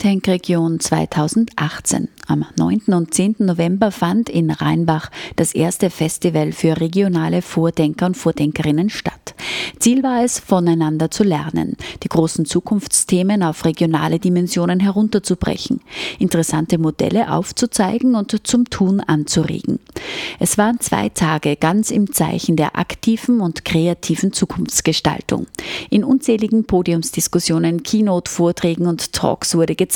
Think Tank Region 2018. Am 9. und 10. November fand in Rheinbach das erste Festival für regionale Vordenker und Vordenkerinnen statt. Ziel war es, voneinander zu lernen, die großen Zukunftsthemen auf regionale Dimensionen herunterzubrechen, interessante Modelle aufzuzeigen und zum Tun anzuregen. Es waren zwei Tage ganz im Zeichen der aktiven und kreativen Zukunftsgestaltung. In unzähligen Podiumsdiskussionen, Keynote-Vorträgen und Talks wurde gezeigt,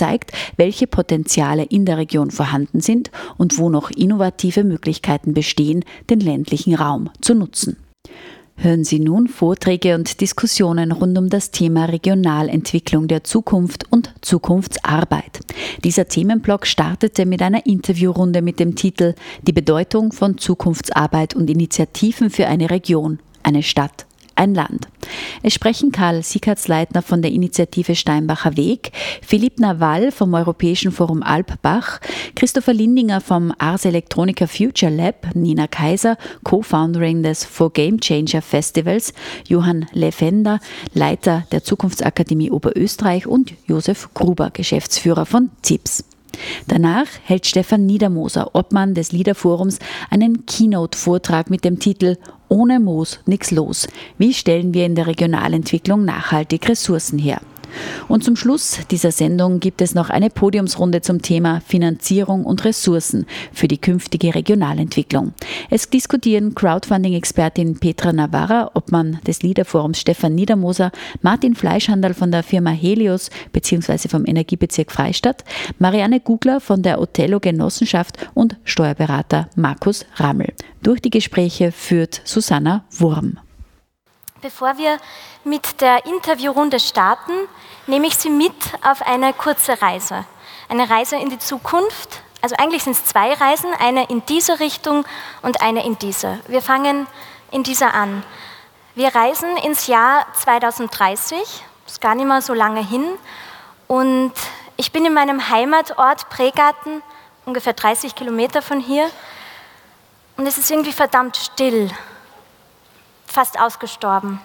welche Potenziale in der Region vorhanden sind und wo noch innovative Möglichkeiten bestehen, den ländlichen Raum zu nutzen. Hören Sie nun Vorträge und Diskussionen rund um das Thema Regionalentwicklung der Zukunft und Zukunftsarbeit. Dieser Themenblock startete mit einer Interviewrunde mit dem Titel Die Bedeutung von Zukunftsarbeit und Initiativen für eine Region, eine Stadt ein Land. Es sprechen Karl Siegertsleitner von der Initiative Steinbacher Weg, Philipp Nawal vom Europäischen Forum Alpbach, Christopher Lindinger vom Ars Electronica Future Lab, Nina Kaiser, Co-Founderin des For Game Changer Festivals, Johann Lefender, Leiter der Zukunftsakademie Oberösterreich und Josef Gruber, Geschäftsführer von ZIPS. Danach hält Stefan Niedermoser, Obmann des Liederforums, einen Keynote-Vortrag mit dem Titel Ohne Moos nix los. Wie stellen wir in der Regionalentwicklung nachhaltig Ressourcen her? Und zum Schluss dieser Sendung gibt es noch eine Podiumsrunde zum Thema Finanzierung und Ressourcen für die künftige Regionalentwicklung. Es diskutieren Crowdfunding-Expertin Petra Navarra, Obmann des Liederforums Stefan Niedermoser, Martin Fleischhandel von der Firma Helios bzw. vom Energiebezirk Freistadt, Marianne Gugler von der Othello Genossenschaft und Steuerberater Markus Rammel. Durch die Gespräche führt Susanna Wurm. Bevor wir mit der Interviewrunde starten, nehme ich Sie mit auf eine kurze Reise. Eine Reise in die Zukunft. Also eigentlich sind es zwei Reisen, eine in diese Richtung und eine in diese. Wir fangen in dieser an. Wir reisen ins Jahr 2030, ist gar nicht mehr so lange hin. Und ich bin in meinem Heimatort Pregarten, ungefähr 30 Kilometer von hier. Und es ist irgendwie verdammt still fast ausgestorben.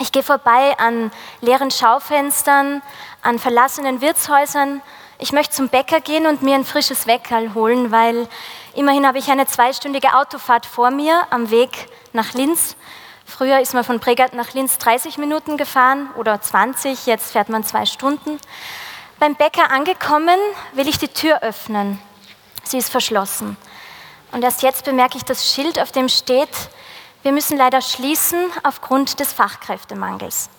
Ich gehe vorbei an leeren Schaufenstern, an verlassenen Wirtshäusern. Ich möchte zum Bäcker gehen und mir ein frisches Weckerl holen, weil immerhin habe ich eine zweistündige Autofahrt vor mir am Weg nach Linz. Früher ist man von Bregat nach Linz 30 Minuten gefahren oder 20, jetzt fährt man zwei Stunden. Beim Bäcker angekommen, will ich die Tür öffnen. Sie ist verschlossen. Und erst jetzt bemerke ich das Schild, auf dem steht, wir müssen leider schließen aufgrund des Fachkräftemangels.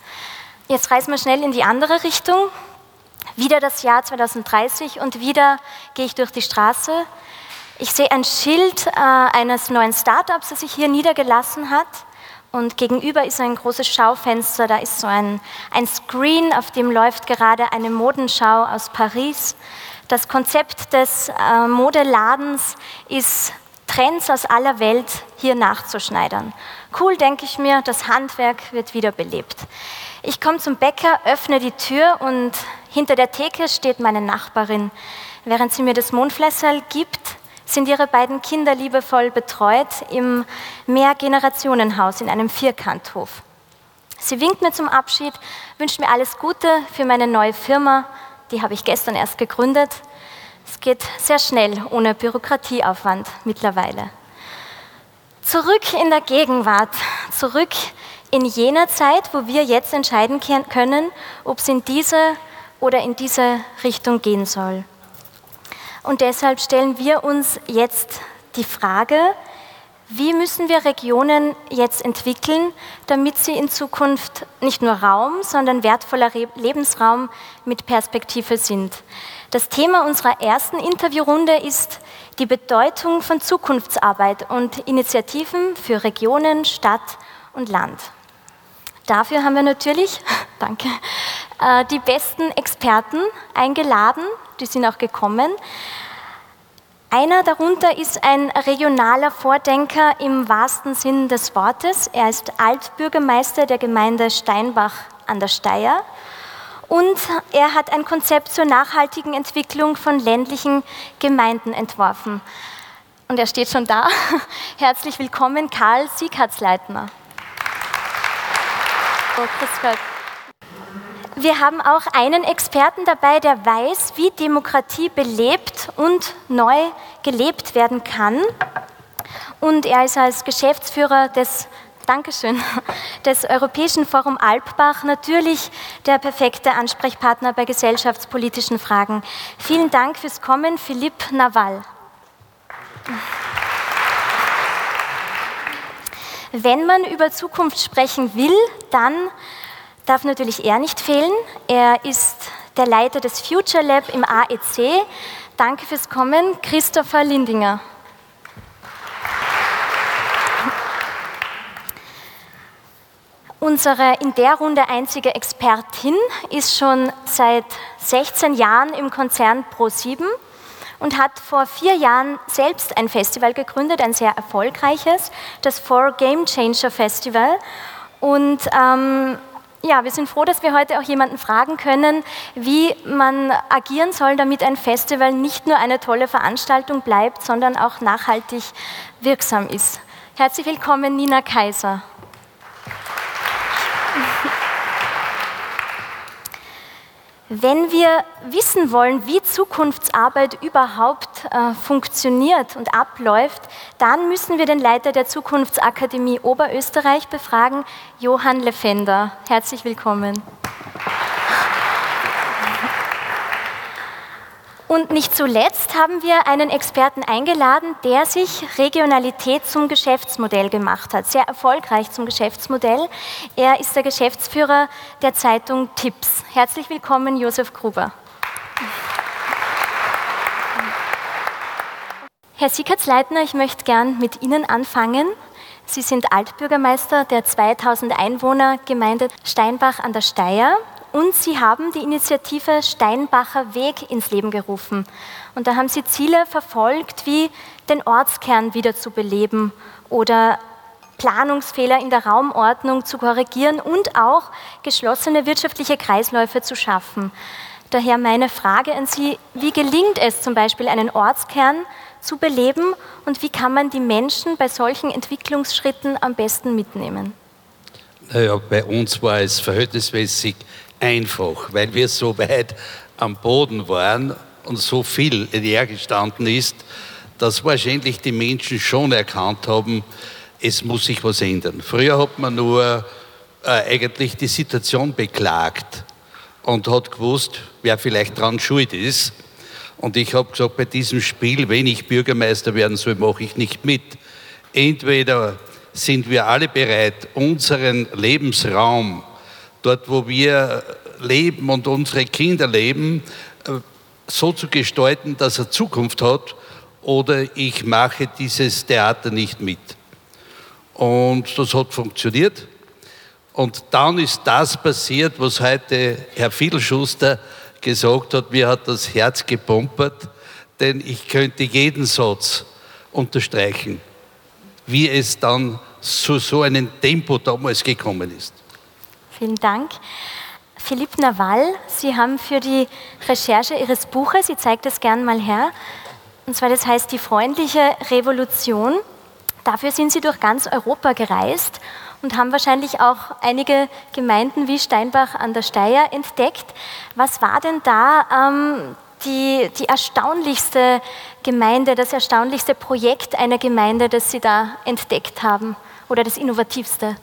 Jetzt reisen wir schnell in die andere Richtung. Wieder das Jahr 2030 und wieder gehe ich durch die Straße. Ich sehe ein Schild äh, eines neuen Startups, das sich hier niedergelassen hat. Und gegenüber ist ein großes Schaufenster, da ist so ein, ein Screen, auf dem läuft gerade eine Modenschau aus Paris. Das Konzept des äh, Modeladens ist Trends aus aller Welt hier nachzuschneidern. Cool, denke ich mir, das Handwerk wird wiederbelebt. Ich komme zum Bäcker, öffne die Tür und hinter der Theke steht meine Nachbarin. Während sie mir das Mondflässerl gibt, sind ihre beiden Kinder liebevoll betreut im Mehrgenerationenhaus in einem Vierkanthof. Sie winkt mir zum Abschied, wünscht mir alles Gute für meine neue Firma, die habe ich gestern erst gegründet es geht sehr schnell, ohne Bürokratieaufwand mittlerweile. Zurück in der Gegenwart, zurück in jener Zeit, wo wir jetzt entscheiden können, ob es in diese oder in diese Richtung gehen soll. Und deshalb stellen wir uns jetzt die Frage, wie müssen wir Regionen jetzt entwickeln, damit sie in Zukunft nicht nur Raum, sondern wertvoller Lebensraum mit Perspektive sind? Das Thema unserer ersten Interviewrunde ist die Bedeutung von Zukunftsarbeit und Initiativen für Regionen, Stadt und Land. Dafür haben wir natürlich, danke, äh, die besten Experten eingeladen, die sind auch gekommen. Einer darunter ist ein regionaler Vordenker im wahrsten Sinn des Wortes. Er ist Altbürgermeister der Gemeinde Steinbach an der Steier und er hat ein Konzept zur nachhaltigen Entwicklung von ländlichen Gemeinden entworfen. Und er steht schon da. Herzlich willkommen, Karl Sieghardsleitner. Oh. Wir haben auch einen Experten dabei, der weiß, wie Demokratie belebt und neu gelebt werden kann. Und er ist als Geschäftsführer des Dankeschön, des Europäischen Forum Alpbach natürlich der perfekte Ansprechpartner bei gesellschaftspolitischen Fragen. Vielen Dank fürs Kommen, Philipp Nawal. Wenn man über Zukunft sprechen will, dann darf natürlich er nicht fehlen. Er ist der Leiter des Future Lab im AEC. Danke fürs Kommen, Christopher Lindinger. Unsere in der Runde einzige Expertin ist schon seit 16 Jahren im Konzern Pro7 und hat vor vier Jahren selbst ein Festival gegründet, ein sehr erfolgreiches, das Four Game Changer Festival. Und ähm, ja, wir sind froh, dass wir heute auch jemanden fragen können, wie man agieren soll, damit ein Festival nicht nur eine tolle Veranstaltung bleibt, sondern auch nachhaltig wirksam ist. Herzlich willkommen, Nina Kaiser. Wenn wir wissen wollen, wie Zukunftsarbeit überhaupt äh, funktioniert und abläuft, dann müssen wir den Leiter der Zukunftsakademie Oberösterreich befragen, Johann Lefender. Herzlich willkommen. Und nicht zuletzt haben wir einen Experten eingeladen, der sich Regionalität zum Geschäftsmodell gemacht hat, sehr erfolgreich zum Geschäftsmodell. Er ist der Geschäftsführer der Zeitung Tipps. Herzlich willkommen, Josef Gruber. Herr Sickertsleitner, ich möchte gern mit Ihnen anfangen. Sie sind Altbürgermeister der 2000 Einwohner Gemeinde Steinbach an der Steier und Sie haben die Initiative Steinbacher Weg ins Leben gerufen. Und da haben Sie Ziele verfolgt, wie den Ortskern wieder zu beleben oder Planungsfehler in der Raumordnung zu korrigieren und auch geschlossene wirtschaftliche Kreisläufe zu schaffen. Daher meine Frage an Sie, wie gelingt es zum Beispiel, einen Ortskern zu beleben und wie kann man die Menschen bei solchen Entwicklungsschritten am besten mitnehmen? Naja, bei uns war es verhältnismäßig einfach, weil wir so weit am Boden waren und so viel näher gestanden ist, dass wahrscheinlich die Menschen schon erkannt haben, es muss sich was ändern. Früher hat man nur äh, eigentlich die Situation beklagt und hat gewusst, wer vielleicht dran schuld ist. Und ich habe gesagt, bei diesem Spiel, wenn ich Bürgermeister werden soll, mache ich nicht mit. Entweder sind wir alle bereit, unseren Lebensraum dort wo wir leben und unsere Kinder leben, äh, so zu gestalten, dass er Zukunft hat, oder ich mache dieses Theater nicht mit. Und das hat funktioniert. Und dann ist das passiert, was heute Herr Fiedelschuster gesagt hat, mir hat das Herz gepumpert, denn ich könnte jeden Satz unterstreichen, wie es dann zu so einem Tempo damals gekommen ist. Vielen Dank. Philipp Nawal, Sie haben für die Recherche Ihres Buches, ich zeige das gern mal her, und zwar das heißt Die freundliche Revolution. Dafür sind Sie durch ganz Europa gereist und haben wahrscheinlich auch einige Gemeinden wie Steinbach an der Steier entdeckt. Was war denn da ähm, die, die erstaunlichste Gemeinde, das erstaunlichste Projekt einer Gemeinde, das Sie da entdeckt haben oder das innovativste?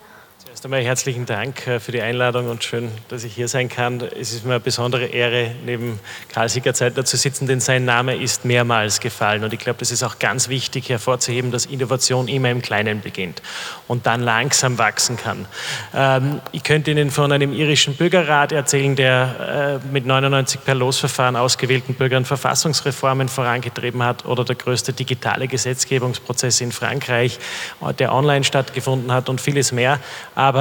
Einmal herzlichen Dank äh, für die Einladung und schön, dass ich hier sein kann. Es ist mir eine besondere Ehre, neben Karl Siegerzeitler zu sitzen, denn sein Name ist mehrmals gefallen. Und ich glaube, das ist auch ganz wichtig hervorzuheben, dass Innovation immer im Kleinen beginnt und dann langsam wachsen kann. Ähm, ich könnte Ihnen von einem irischen Bürgerrat erzählen, der äh, mit 99 per Losverfahren ausgewählten Bürgern Verfassungsreformen vorangetrieben hat oder der größte digitale Gesetzgebungsprozess in Frankreich, äh, der online stattgefunden hat und vieles mehr. Aber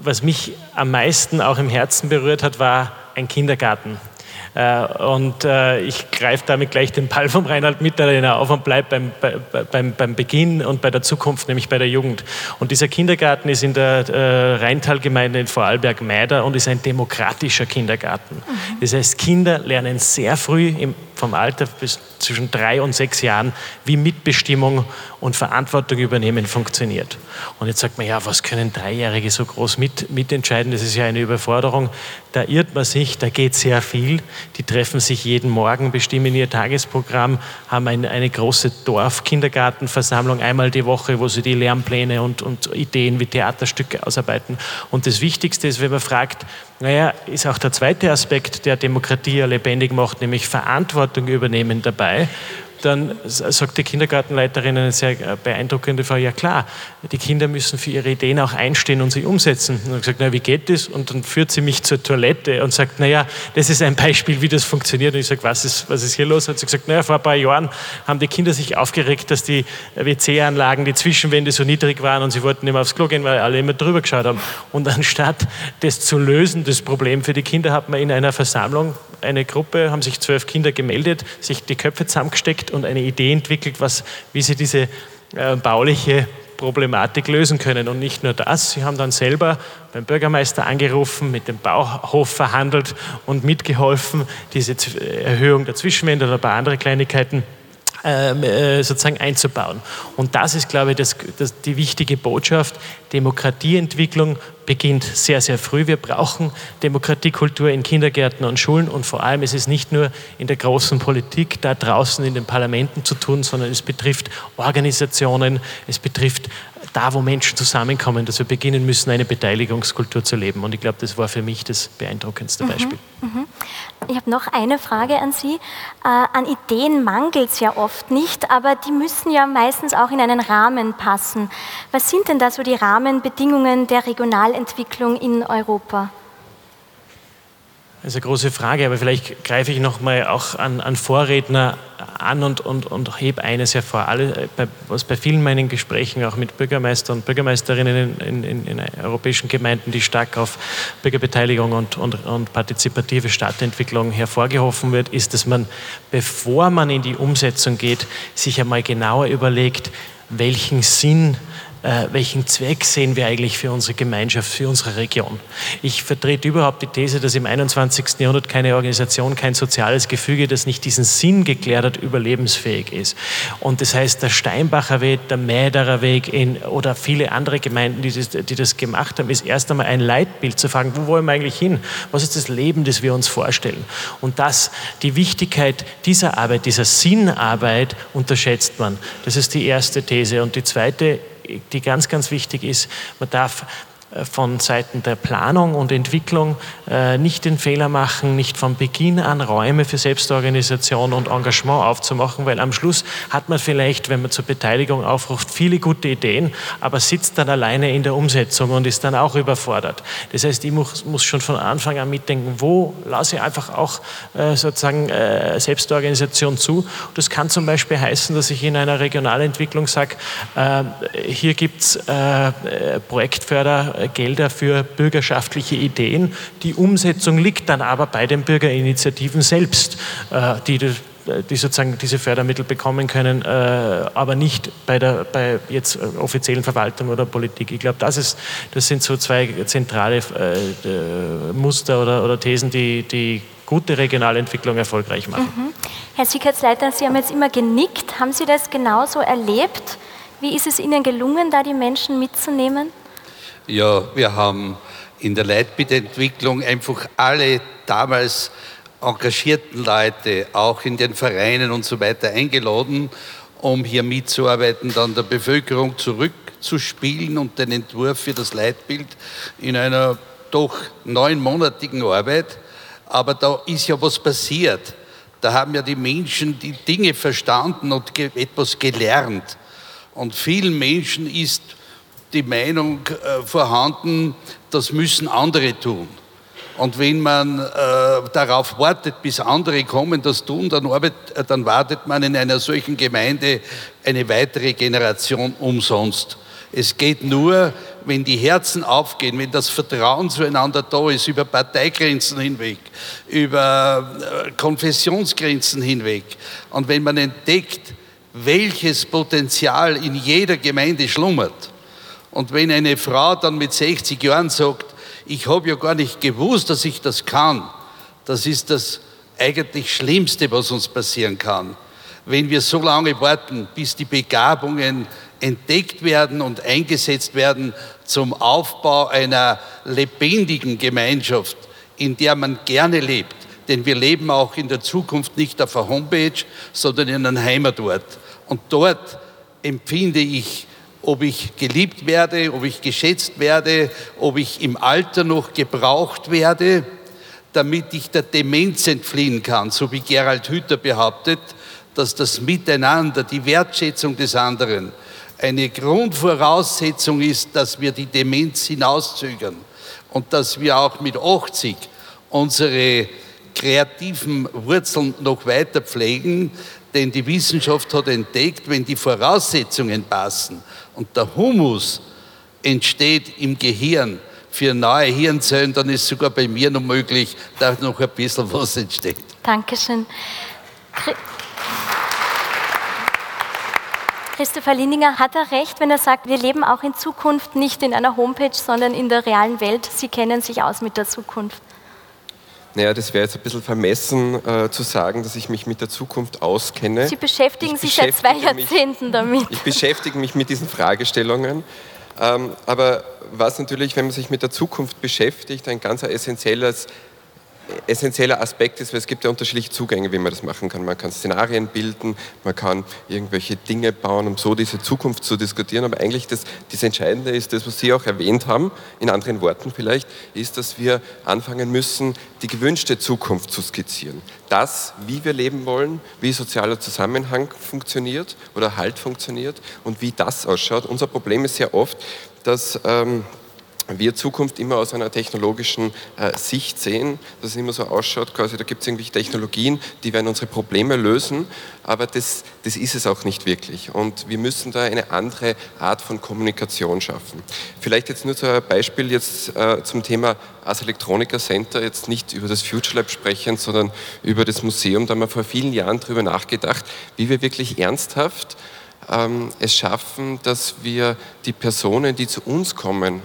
was mich am meisten auch im Herzen berührt hat, war ein Kindergarten. Äh, und äh, ich greife damit gleich den Ball vom Reinhard Mitterlehner auf und bleibe beim, beim, beim Beginn und bei der Zukunft, nämlich bei der Jugend. Und dieser Kindergarten ist in der äh, Rheintalgemeinde in Vorarlberg-Meider und ist ein demokratischer Kindergarten. Mhm. Das heißt, Kinder lernen sehr früh im vom Alter bis zwischen drei und sechs Jahren, wie Mitbestimmung und Verantwortung übernehmen funktioniert. Und jetzt sagt man, ja, was können Dreijährige so groß mit, mitentscheiden? Das ist ja eine Überforderung. Da irrt man sich, da geht sehr viel. Die treffen sich jeden Morgen, bestimmen ihr Tagesprogramm, haben eine, eine große Dorfkindergartenversammlung einmal die Woche, wo sie die Lernpläne und, und Ideen wie Theaterstücke ausarbeiten. Und das Wichtigste ist, wenn man fragt, naja, ist auch der zweite Aspekt, der Demokratie ja lebendig macht, nämlich Verantwortung übernehmen dabei dann sagt die Kindergartenleiterin eine sehr äh, beeindruckende Frage, ja klar, die Kinder müssen für ihre Ideen auch einstehen und sie umsetzen. Und ich gesagt, na wie geht das? Und dann führt sie mich zur Toilette und sagt, naja, das ist ein Beispiel, wie das funktioniert. Und ich sage, was ist, was ist hier los? Hat sie gesagt, naja, vor ein paar Jahren haben die Kinder sich aufgeregt, dass die WC-Anlagen, die Zwischenwände so niedrig waren und sie wollten immer aufs Klo gehen, weil alle immer drüber geschaut haben. Und anstatt das zu lösen, das Problem für die Kinder, hat man in einer Versammlung eine Gruppe, haben sich zwölf Kinder gemeldet, sich die Köpfe zusammengesteckt und eine Idee entwickelt, was, wie sie diese äh, bauliche Problematik lösen können. Und nicht nur das, sie haben dann selber beim Bürgermeister angerufen, mit dem Bauhof verhandelt und mitgeholfen, diese Erhöhung der Zwischenwände oder ein paar andere Kleinigkeiten sozusagen einzubauen. Und das ist, glaube ich, das, das, die wichtige Botschaft. Demokratieentwicklung beginnt sehr, sehr früh. Wir brauchen Demokratiekultur in Kindergärten und Schulen und vor allem ist es nicht nur in der großen Politik da draußen in den Parlamenten zu tun, sondern es betrifft Organisationen, es betrifft da, wo Menschen zusammenkommen, dass wir beginnen müssen, eine Beteiligungskultur zu leben. Und ich glaube, das war für mich das beeindruckendste mhm, Beispiel. Mhm, Ich habe noch eine Frage an Sie. Äh, an Ideen mangelt es ja oft nicht, aber die müssen ja meistens auch in einen Rahmen passen. Was sind denn da so die Rahmenbedingungen der Regionalentwicklung in Europa? Das ist eine große Frage, aber vielleicht greife ich noch mal auch an, an Vorredner an und, und, und hebe eines hervor. Alle, bei, was bei vielen meinen Gesprächen auch mit Bürgermeistern und Bürgermeisterinnen in, in, in europäischen Gemeinden, die stark auf Bürgerbeteiligung und, und, und partizipative Stadtentwicklung hervorgehoben wird, ist, dass man, bevor man in die Umsetzung geht, sich einmal genauer überlegt, welchen Sinn äh, welchen Zweck sehen wir eigentlich für unsere Gemeinschaft, für unsere Region. Ich vertrete überhaupt die These, dass im 21. Jahrhundert keine Organisation, kein soziales Gefüge, das nicht diesen Sinn geklärt hat, überlebensfähig ist. Und das heißt, der Steinbacher Weg, der Mäderer Weg in, oder viele andere Gemeinden, die das, die das gemacht haben, ist erst einmal ein Leitbild zu fragen, wo wollen wir eigentlich hin? Was ist das Leben, das wir uns vorstellen? Und das, die Wichtigkeit dieser Arbeit, dieser Sinnarbeit unterschätzt man. Das ist die erste These. Und die zweite die ganz, ganz wichtig ist. Man darf äh, von Seiten der Planung und Entwicklung nicht den Fehler machen, nicht von Beginn an Räume für Selbstorganisation und Engagement aufzumachen, weil am Schluss hat man vielleicht, wenn man zur Beteiligung aufruft, viele gute Ideen, aber sitzt dann alleine in der Umsetzung und ist dann auch überfordert. Das heißt, ich muss, muss schon von Anfang an mitdenken, wo lasse ich einfach auch äh, sozusagen Selbstorganisation zu. Das kann zum Beispiel heißen, dass ich in einer Regionalentwicklung sage, hier gibt es Projektförder Gelder für bürgerschaftliche Ideen. Die Umsetzung liegt dann aber bei den Bürgerinitiativen selbst, äh, die die sozusagen diese Fördermittel bekommen können, äh, aber nicht bei der bei jetzt offiziellen Verwaltung oder Politik. Ich glaube, das, das sind so zwei zentrale äh, Muster oder, oder Thesen, die, die gute Regionalentwicklung erfolgreich machen. Mhm. Herr Sicherheitsleiter, Sie haben jetzt immer genickt. Haben Sie das genauso erlebt? Wie ist es Ihnen gelungen, da die Menschen mitzunehmen? Ja, wir haben in der Leitbildentwicklung einfach alle damals engagierten Leute, auch in den Vereinen und so weiter, eingeladen, um hier mitzuarbeiten, dann der Bevölkerung zurückzuspielen und den Entwurf für das Leitbild in einer doch neunmonatigen Arbeit. Aber da ist ja was passiert. Da haben ja die Menschen die Dinge verstanden und etwas gelernt. Und vielen Menschen ist die Meinung äh, vorhanden, das müssen andere tun. Und wenn man äh, darauf wartet, bis andere kommen, das tun, dann, arbeit, äh, dann wartet man in einer solchen Gemeinde eine weitere Generation umsonst. Es geht nur, wenn die Herzen aufgehen, wenn das Vertrauen zueinander da ist, über Parteigrenzen hinweg, über äh, Konfessionsgrenzen hinweg, und wenn man entdeckt, welches Potenzial in jeder Gemeinde schlummert, und wenn eine Frau dann mit 60 Jahren sagt, ich habe ja gar nicht gewusst, dass ich das kann, das ist das eigentlich Schlimmste, was uns passieren kann. Wenn wir so lange warten, bis die Begabungen entdeckt werden und eingesetzt werden zum Aufbau einer lebendigen Gemeinschaft, in der man gerne lebt. Denn wir leben auch in der Zukunft nicht auf einer Homepage, sondern in einem Heimatort. Und dort empfinde ich, ob ich geliebt werde, ob ich geschätzt werde, ob ich im Alter noch gebraucht werde, damit ich der Demenz entfliehen kann, so wie Gerald Hüther behauptet, dass das Miteinander, die Wertschätzung des anderen, eine Grundvoraussetzung ist, dass wir die Demenz hinauszögern und dass wir auch mit 80 unsere kreativen Wurzeln noch weiter pflegen, denn die Wissenschaft hat entdeckt, wenn die Voraussetzungen passen und der Humus entsteht im Gehirn für neue Hirnzellen, dann ist sogar bei mir noch möglich, dass noch ein bisschen was entsteht. Dankeschön. Christopher Lindinger, hat er recht, wenn er sagt, wir leben auch in Zukunft nicht in einer Homepage, sondern in der realen Welt? Sie kennen sich aus mit der Zukunft. Naja, das wäre jetzt ein bisschen vermessen äh, zu sagen, dass ich mich mit der Zukunft auskenne. Sie beschäftigen ich sich seit zwei Jahrzehnten mich, damit. Ich beschäftige mich mit diesen Fragestellungen. Ähm, aber was natürlich, wenn man sich mit der Zukunft beschäftigt, ein ganz essentielles essentieller Aspekt ist, weil es gibt ja unterschiedliche Zugänge, wie man das machen kann. Man kann Szenarien bilden, man kann irgendwelche Dinge bauen, um so diese Zukunft zu diskutieren. Aber eigentlich das, das Entscheidende ist, das, was Sie auch erwähnt haben, in anderen Worten vielleicht, ist, dass wir anfangen müssen, die gewünschte Zukunft zu skizzieren. Das, wie wir leben wollen, wie sozialer Zusammenhang funktioniert oder Halt funktioniert und wie das ausschaut. Unser Problem ist sehr oft, dass... Ähm, wir Zukunft immer aus einer technologischen äh, Sicht sehen, dass es immer so ausschaut, quasi da gibt es irgendwelche Technologien, die werden unsere Probleme lösen, aber das, das ist es auch nicht wirklich. Und wir müssen da eine andere Art von Kommunikation schaffen. Vielleicht jetzt nur so ein Beispiel jetzt äh, zum Thema Ars Electronica Center, jetzt nicht über das Future Lab sprechen, sondern über das Museum. Da haben wir vor vielen Jahren darüber nachgedacht, wie wir wirklich ernsthaft ähm, es schaffen, dass wir die Personen, die zu uns kommen,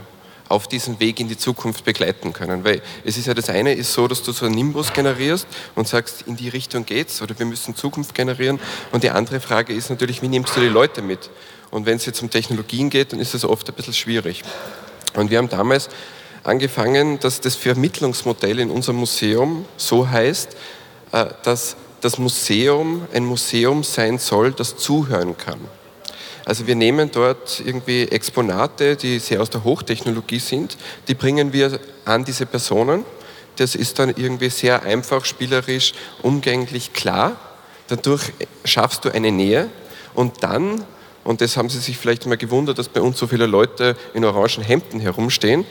auf diesem Weg in die Zukunft begleiten können. Weil es ist ja das eine ist so, dass du so einen Nimbus generierst und sagst, in die Richtung geht's oder wir müssen Zukunft generieren. Und die andere Frage ist natürlich, wie nimmst du die Leute mit? Und wenn es jetzt um Technologien geht, dann ist das oft ein bisschen schwierig. Und wir haben damals angefangen, dass das Vermittlungsmodell in unserem Museum so heißt, äh, dass das Museum ein Museum sein soll, das zuhören kann. Also wir nehmen dort irgendwie Exponate, die sehr aus der Hochtechnologie sind, die bringen wir an diese Personen. Das ist dann irgendwie sehr einfach, spielerisch, umgänglich, klar. Dadurch schaffst du eine Nähe und dann, und das haben Sie sich vielleicht mal gewundert, dass bei uns so viele Leute in orangen Hemden herumstehen,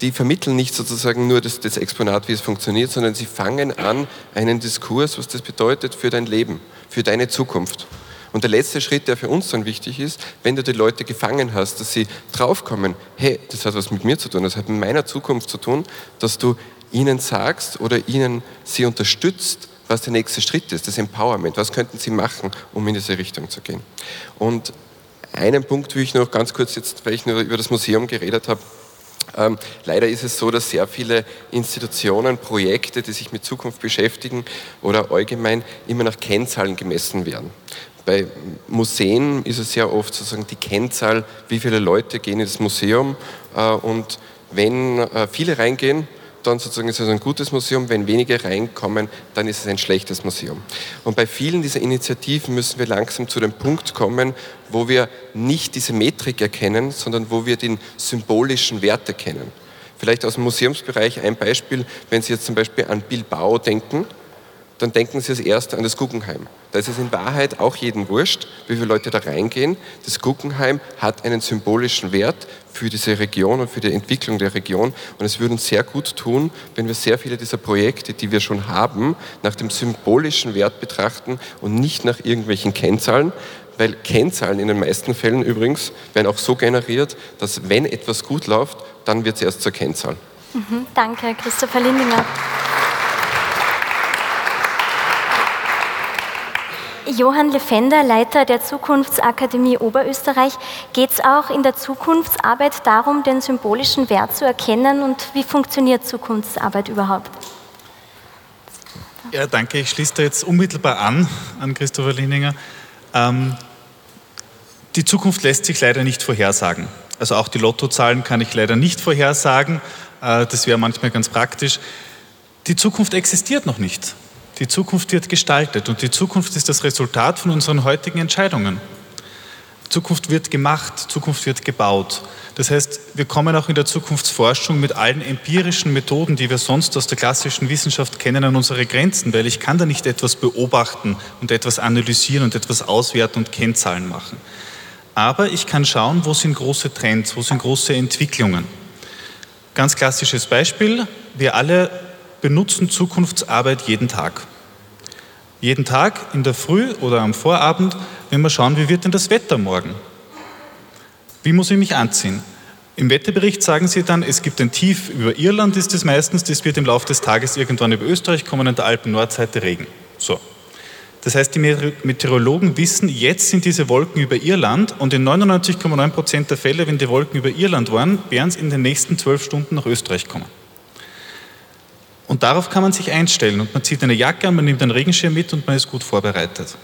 die vermitteln nicht sozusagen nur das, das, Exponat, wie es funktioniert, sondern sie fangen an, einen Diskurs, was das bedeutet für dein Leben, für deine Zukunft. Und der letzte Schritt, der für uns dann wichtig ist, wenn du die Leute gefangen hast, dass sie draufkommen, hey, das hat was mit mir zu tun, das hat mit meiner Zukunft zu tun, dass du ihnen sagst oder ihnen sie unterstützt, was der nächste Schritt ist, das Empowerment. Was könnten sie machen, um in diese Richtung zu gehen? Und einen Punkt will ich noch ganz kurz jetzt, weil ich nur über das Museum geredet habe, ähm, leider ist es so, dass sehr viele Institutionen, Projekte, die sich mit Zukunft beschäftigen oder allgemein immer nach Kennzahlen gemessen werden. Bei Museen ist es sehr oft sozusagen die Kennzahl, wie viele Leute gehen ins Museum äh, und wenn äh, viele reingehen, dann sozusagen ist es ein gutes Museum. Wenn wenige reinkommen, dann ist es ein schlechtes Museum. Und bei vielen dieser Initiativen müssen wir langsam zu dem Punkt kommen, wo wir nicht diese Metrik erkennen, sondern wo wir den symbolischen Wert erkennen. Vielleicht aus dem Museumsbereich ein Beispiel, wenn Sie jetzt zum Beispiel an Bilbao denken, dann denken Sie als erstes an das Guggenheim. Da ist es in Wahrheit auch jedem wurscht, wie viele Leute da reingehen. Das Guggenheim hat einen symbolischen Wert für diese Region und für die Entwicklung der Region. Und es würde uns sehr gut tun, wenn wir sehr viele dieser Projekte, die wir schon haben, nach dem symbolischen Wert betrachten und nicht nach irgendwelchen Kennzahlen, weil Kennzahlen in den meisten Fällen übrigens werden auch so generiert, dass wenn etwas gut läuft, dann wird es erst zur Kennzahl. Mhm, danke, Christopher Lindinger. Johann Lefender, Leiter der Zukunftsakademie Oberösterreich, geht es auch in der Zukunftsarbeit darum, den symbolischen Wert zu erkennen und wie funktioniert Zukunftsarbeit überhaupt? Ja, danke. Ich schließe da jetzt unmittelbar an, an Christopher Lindinger. Ähm, die Zukunft lässt sich leider nicht vorhersagen. Also auch die Lottozahlen kann ich leider nicht vorhersagen. Äh, das wäre manchmal ganz praktisch. Die Zukunft existiert noch nicht. Die Zukunft wird gestaltet und die Zukunft ist das Resultat von unseren heutigen Entscheidungen. Zukunft wird gemacht, Zukunft wird gebaut. Das heißt, wir kommen auch in der Zukunftsforschung mit allen empirischen Methoden, die wir sonst aus der klassischen Wissenschaft kennen, an unsere Grenzen, weil ich kann da nicht etwas beobachten und etwas analysieren und etwas auswerten und Kennzahlen machen. Aber ich kann schauen, wo sind große Trends, wo sind große Entwicklungen. Ganz klassisches Beispiel, wir alle benutzen Zukunftsarbeit jeden Tag. Jeden Tag in der Früh oder am Vorabend, wenn wir schauen, wie wird denn das Wetter morgen? Wie muss ich mich anziehen? Im Wetterbericht sagen Sie dann, es gibt ein Tief über Irland, ist es meistens, das wird im Laufe des Tages irgendwann über Österreich kommen, an der Alpen-Nordseite Regen. So. Das heißt, die Meteorologen wissen, jetzt sind diese Wolken über Irland und in 99,9 Prozent der Fälle, wenn die Wolken über Irland waren, werden es in den nächsten zwölf Stunden nach Österreich kommen. Und darauf kann man sich einstellen und man zieht eine Jacke an, man nimmt einen Regenschirm mit und man ist gut vorbereitet.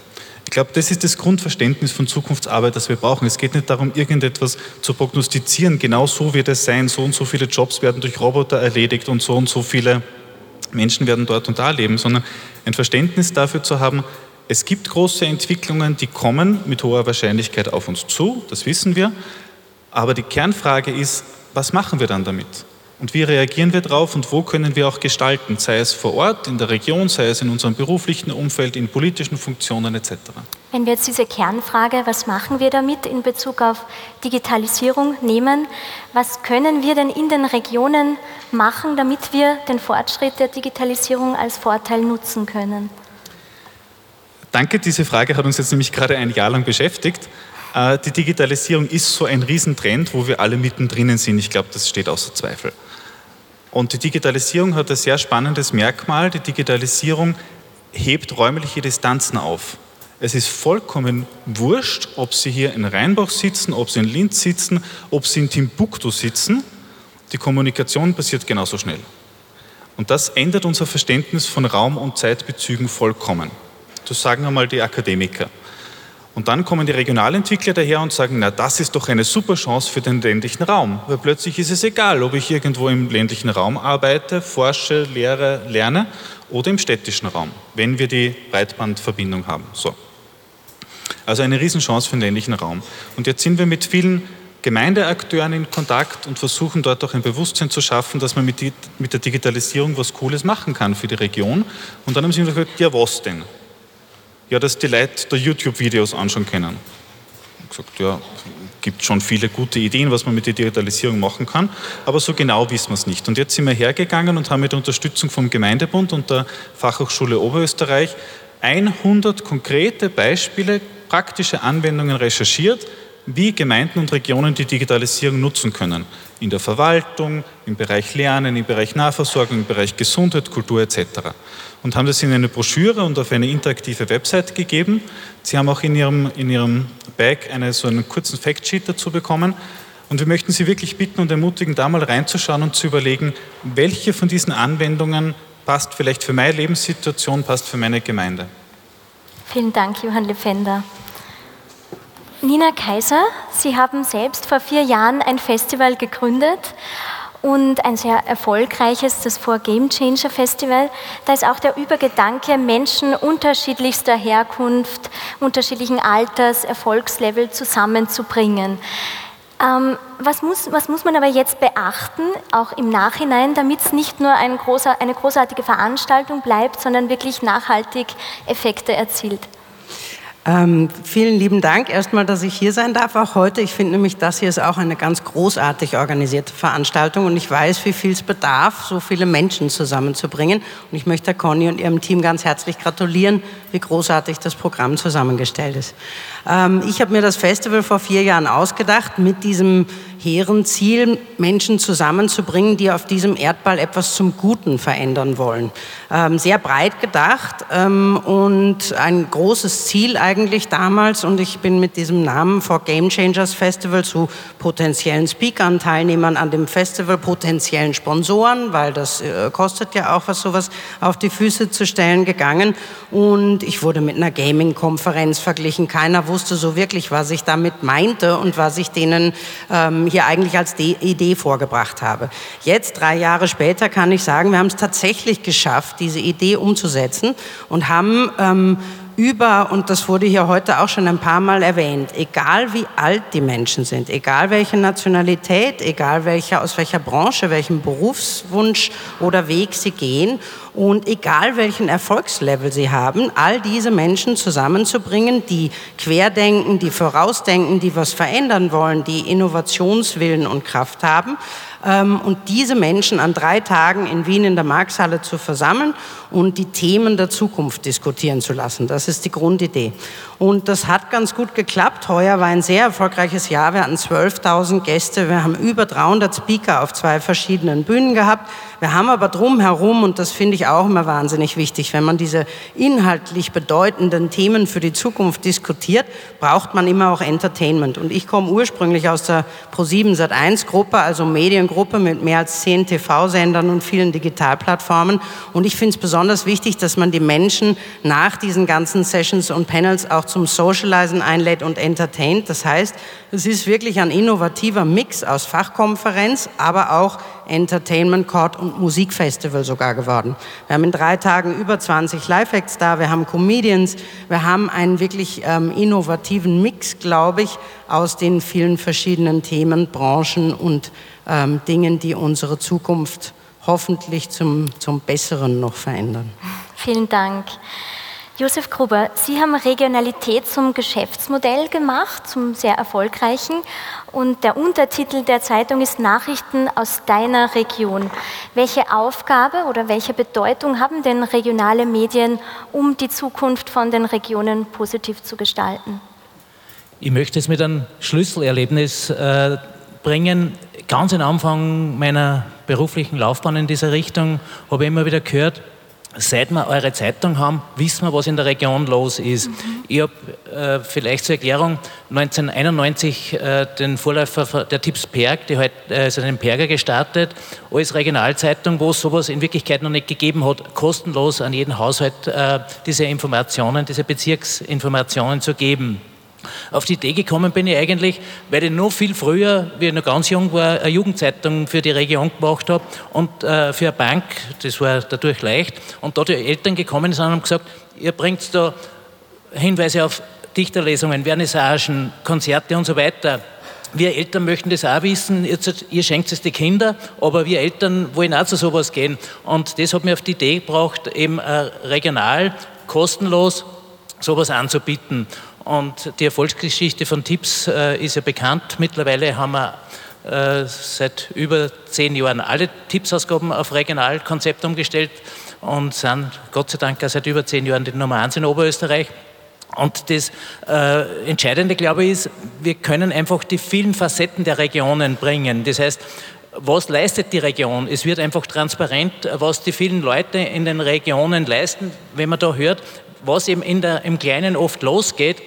Ich glaube, das ist das Grundverständnis von Zukunftsarbeit, das wir brauchen. Es geht nicht darum, irgendetwas zu prognostizieren. Genau so wird es sein. So und so viele Jobs werden durch Roboter erledigt und so und so viele Menschen werden dort und da leben, sondern ein Verständnis dafür zu haben, es gibt große Entwicklungen, die kommen mit hoher Wahrscheinlichkeit auf uns zu, das wissen wir. Aber die Kernfrage ist, was machen wir dann damit? Und wie reagieren wir darauf und wo können wir auch gestalten, sei es vor Ort, in der Region, sei es in unserem beruflichen Umfeld, in politischen Funktionen etc. Wenn wir jetzt diese Kernfrage, was machen wir damit in Bezug auf Digitalisierung nehmen, was können wir denn in den Regionen machen, damit wir den Fortschritt der Digitalisierung als Vorteil nutzen können? Danke, diese Frage hat uns jetzt nämlich gerade ein Jahr lang beschäftigt. Äh, die Digitalisierung ist so ein Riesentrend, wo wir alle mittendrin sind. Ich glaube, das steht außer Zweifel. Und die Digitalisierung hat ein sehr spannendes Merkmal. Die Digitalisierung hebt räumliche Distanzen auf. Es ist vollkommen wurscht, ob Sie hier in Rheinbach sitzen, ob Sie in Linz sitzen, ob Sie in Timbuktu sitzen. Die Kommunikation passiert genauso schnell. Und das ändert unser Verständnis von Raum- und Zeitbezügen vollkommen. Das sagen einmal die Akademiker. Und dann kommen die Regionalentwickler daher und sagen, na, das ist doch eine super Chance für den ländlichen Raum. Weil plötzlich ist es egal, ob ich irgendwo im ländlichen Raum arbeite, forsche, lehre, lerne oder im städtischen Raum, wenn wir die Breitbandverbindung haben. So. Also eine Riesenchance für den ländlichen Raum. Und jetzt sind wir mit vielen Gemeindeakteuren in Kontakt und versuchen dort auch ein Bewusstsein zu schaffen, dass man mit, die, mit der Digitalisierung was Cooles machen kann für die Region. Und dann haben sie gesagt, ja was denn? Ja, dass die Leute da YouTube-Videos anschauen können. Ich gesagt, ja, gibt schon viele gute Ideen, was man mit der Digitalisierung machen kann, aber so genau wissen wir es nicht. Und jetzt sind wir hergegangen und haben mit der Unterstützung vom Gemeindebund und der Fachhochschule Oberösterreich 100 konkrete Beispiele, praktische Anwendungen recherchiert, wie Gemeinden und Regionen die Digitalisierung nutzen können. In der Verwaltung, im Bereich Lernen, im Bereich Nahversorgung, im Bereich Gesundheit, Kultur etc. Und haben das in eine Broschüre und auf eine interaktive Website gegeben. Sie haben auch in Ihrem, in Ihrem Bag eine, so einen kurzen Factsheet dazu bekommen. Und wir möchten Sie wirklich bitten und ermutigen, da mal reinzuschauen und zu überlegen, welche von diesen Anwendungen passt vielleicht für meine Lebenssituation, passt für meine Gemeinde. Vielen Dank, Johann Lefender. Nina Kaiser, Sie haben selbst vor vier Jahren ein Festival gegründet und ein sehr erfolgreiches, das Vor Game Changer Festival. Da ist auch der Übergedanke, Menschen unterschiedlichster Herkunft, unterschiedlichen Alters, Erfolgslevel zusammenzubringen. Ähm, was, muss, was muss man aber jetzt beachten, auch im Nachhinein, damit es nicht nur ein großer, eine großartige Veranstaltung bleibt, sondern wirklich nachhaltig Effekte erzielt? Ähm, vielen lieben Dank erstmal, dass ich hier sein darf, auch heute. Ich finde nämlich, das hier ist auch eine ganz großartig organisierte Veranstaltung und ich weiß, wie viel es bedarf, so viele Menschen zusammenzubringen. Und ich möchte Conny und ihrem Team ganz herzlich gratulieren, wie großartig das Programm zusammengestellt ist. Ähm, ich habe mir das Festival vor vier Jahren ausgedacht mit diesem hehren Ziel, Menschen zusammenzubringen, die auf diesem Erdball etwas zum Guten verändern wollen. Ähm, sehr breit gedacht ähm, und ein großes Ziel eigentlich damals. Und ich bin mit diesem Namen For Game Changers Festival zu potenziellen Speakern, Teilnehmern an dem Festival, potenziellen Sponsoren, weil das äh, kostet ja auch was, sowas auf die Füße zu stellen, gegangen. Und ich wurde mit einer Gaming-Konferenz verglichen. Keiner wusste so wirklich, was ich damit meinte und was ich denen ähm, hier eigentlich als Idee vorgebracht habe. Jetzt, drei Jahre später, kann ich sagen, wir haben es tatsächlich geschafft, diese Idee umzusetzen und haben ähm, über, und das wurde hier heute auch schon ein paar Mal erwähnt, egal wie alt die Menschen sind, egal welche Nationalität, egal welcher, aus welcher Branche, welchem Berufswunsch oder Weg sie gehen und egal welchen Erfolgslevel sie haben, all diese Menschen zusammenzubringen, die querdenken, die vorausdenken, die was verändern wollen, die Innovationswillen und Kraft haben, und diese Menschen an drei Tagen in Wien in der Markshalle zu versammeln und die Themen der Zukunft diskutieren zu lassen. Das ist die Grundidee. Und das hat ganz gut geklappt. Heuer war ein sehr erfolgreiches Jahr. Wir hatten 12.000 Gäste. Wir haben über 300 Speaker auf zwei verschiedenen Bühnen gehabt. Wir haben aber drumherum, und das finde ich auch immer wahnsinnig wichtig, wenn man diese inhaltlich bedeutenden Themen für die Zukunft diskutiert, braucht man immer auch Entertainment. Und ich komme ursprünglich aus der Pro7 Sat1 Gruppe, also Mediengruppe mit mehr als zehn TV-Sendern und vielen Digitalplattformen. Und ich finde es besonders wichtig, dass man die Menschen nach diesen ganzen Sessions und Panels auch zum Socializen einlädt und entertaint. Das heißt, es ist wirklich ein innovativer Mix aus Fachkonferenz, aber auch Entertainment Court und Musikfestival sogar geworden. Wir haben in drei Tagen über 20 Live-Acts da, wir haben Comedians, wir haben einen wirklich ähm, innovativen Mix, glaube ich, aus den vielen verschiedenen Themen, Branchen und ähm, Dingen, die unsere Zukunft hoffentlich zum, zum Besseren noch verändern. Vielen Dank. Josef Gruber, Sie haben Regionalität zum Geschäftsmodell gemacht, zum sehr erfolgreichen. Und der Untertitel der Zeitung ist Nachrichten aus deiner Region. Welche Aufgabe oder welche Bedeutung haben denn regionale Medien, um die Zukunft von den Regionen positiv zu gestalten? Ich möchte es mit einem Schlüsselerlebnis äh, bringen. Ganz am Anfang meiner beruflichen Laufbahn in dieser Richtung habe ich immer wieder gehört, Seit wir eure Zeitung haben, wissen wir, was in der Region los ist. Mhm. Ich habe äh, vielleicht zur Erklärung 1991 äh, den Vorläufer der Tipps Perg, die halt, äh, also den Perger gestartet, als Regionalzeitung, wo es sowas in Wirklichkeit noch nicht gegeben hat, kostenlos an jeden Haushalt äh, diese Informationen, diese Bezirksinformationen zu geben. Auf die Idee gekommen bin ich eigentlich, weil ich noch viel früher, wie ich noch ganz jung war, eine Jugendzeitung für die Region gemacht habe und äh, für eine Bank, das war dadurch leicht. Und da die Eltern gekommen sind und haben gesagt, ihr bringt da Hinweise auf Dichterlesungen, Vernissagen, Konzerte und so weiter. Wir Eltern möchten das auch wissen, ihr schenkt es die Kinder, aber wir Eltern wollen auch zu sowas gehen. Und das hat mir auf die Idee gebracht, eben äh, regional, kostenlos sowas anzubieten. Und die Erfolgsgeschichte von Tipps äh, ist ja bekannt. Mittlerweile haben wir äh, seit über zehn Jahren alle Tippsausgaben auf Regionalkonzept umgestellt und sind Gott sei Dank seit über zehn Jahren die Nummer eins in Oberösterreich. Und das äh, Entscheidende, glaube ich, ist, wir können einfach die vielen Facetten der Regionen bringen. Das heißt, was leistet die Region? Es wird einfach transparent, was die vielen Leute in den Regionen leisten. Wenn man da hört, was eben in der, im Kleinen oft losgeht,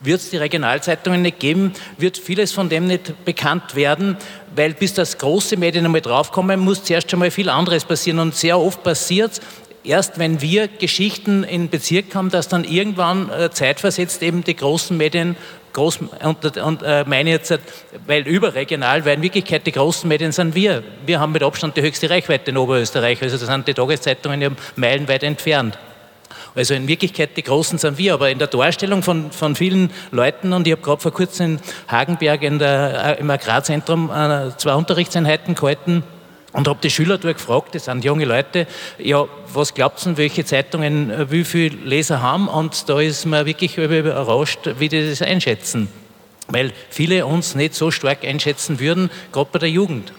wird es die Regionalzeitungen nicht geben, wird vieles von dem nicht bekannt werden, weil bis das große Medien einmal draufkommen, muss zuerst schon mal viel anderes passieren. Und sehr oft passiert erst wenn wir Geschichten in Bezirk haben, dass dann irgendwann äh, zeitversetzt eben die großen Medien Groß, und, und äh, meine jetzt, weil überregional, weil in Wirklichkeit die großen Medien sind wir. Wir haben mit Abstand die höchste Reichweite in Oberösterreich, also da sind die Tageszeitungen ja meilenweit entfernt. Also in Wirklichkeit die Großen sind wir, aber in der Darstellung von, von vielen Leuten, und ich habe gerade vor kurzem in Hagenberg in der, äh, im Agrarzentrum äh, zwei Unterrichtseinheiten gehalten, Und habe die Schüler dort gefragt, das sind junge Leute, ja, was glaubt ihr, welche Zeitungen äh, wie viele Leser haben? Und da ist man wirklich überrascht, wie die das einschätzen. Weil viele uns nicht so stark einschätzen würden, gerade bei der Jugend.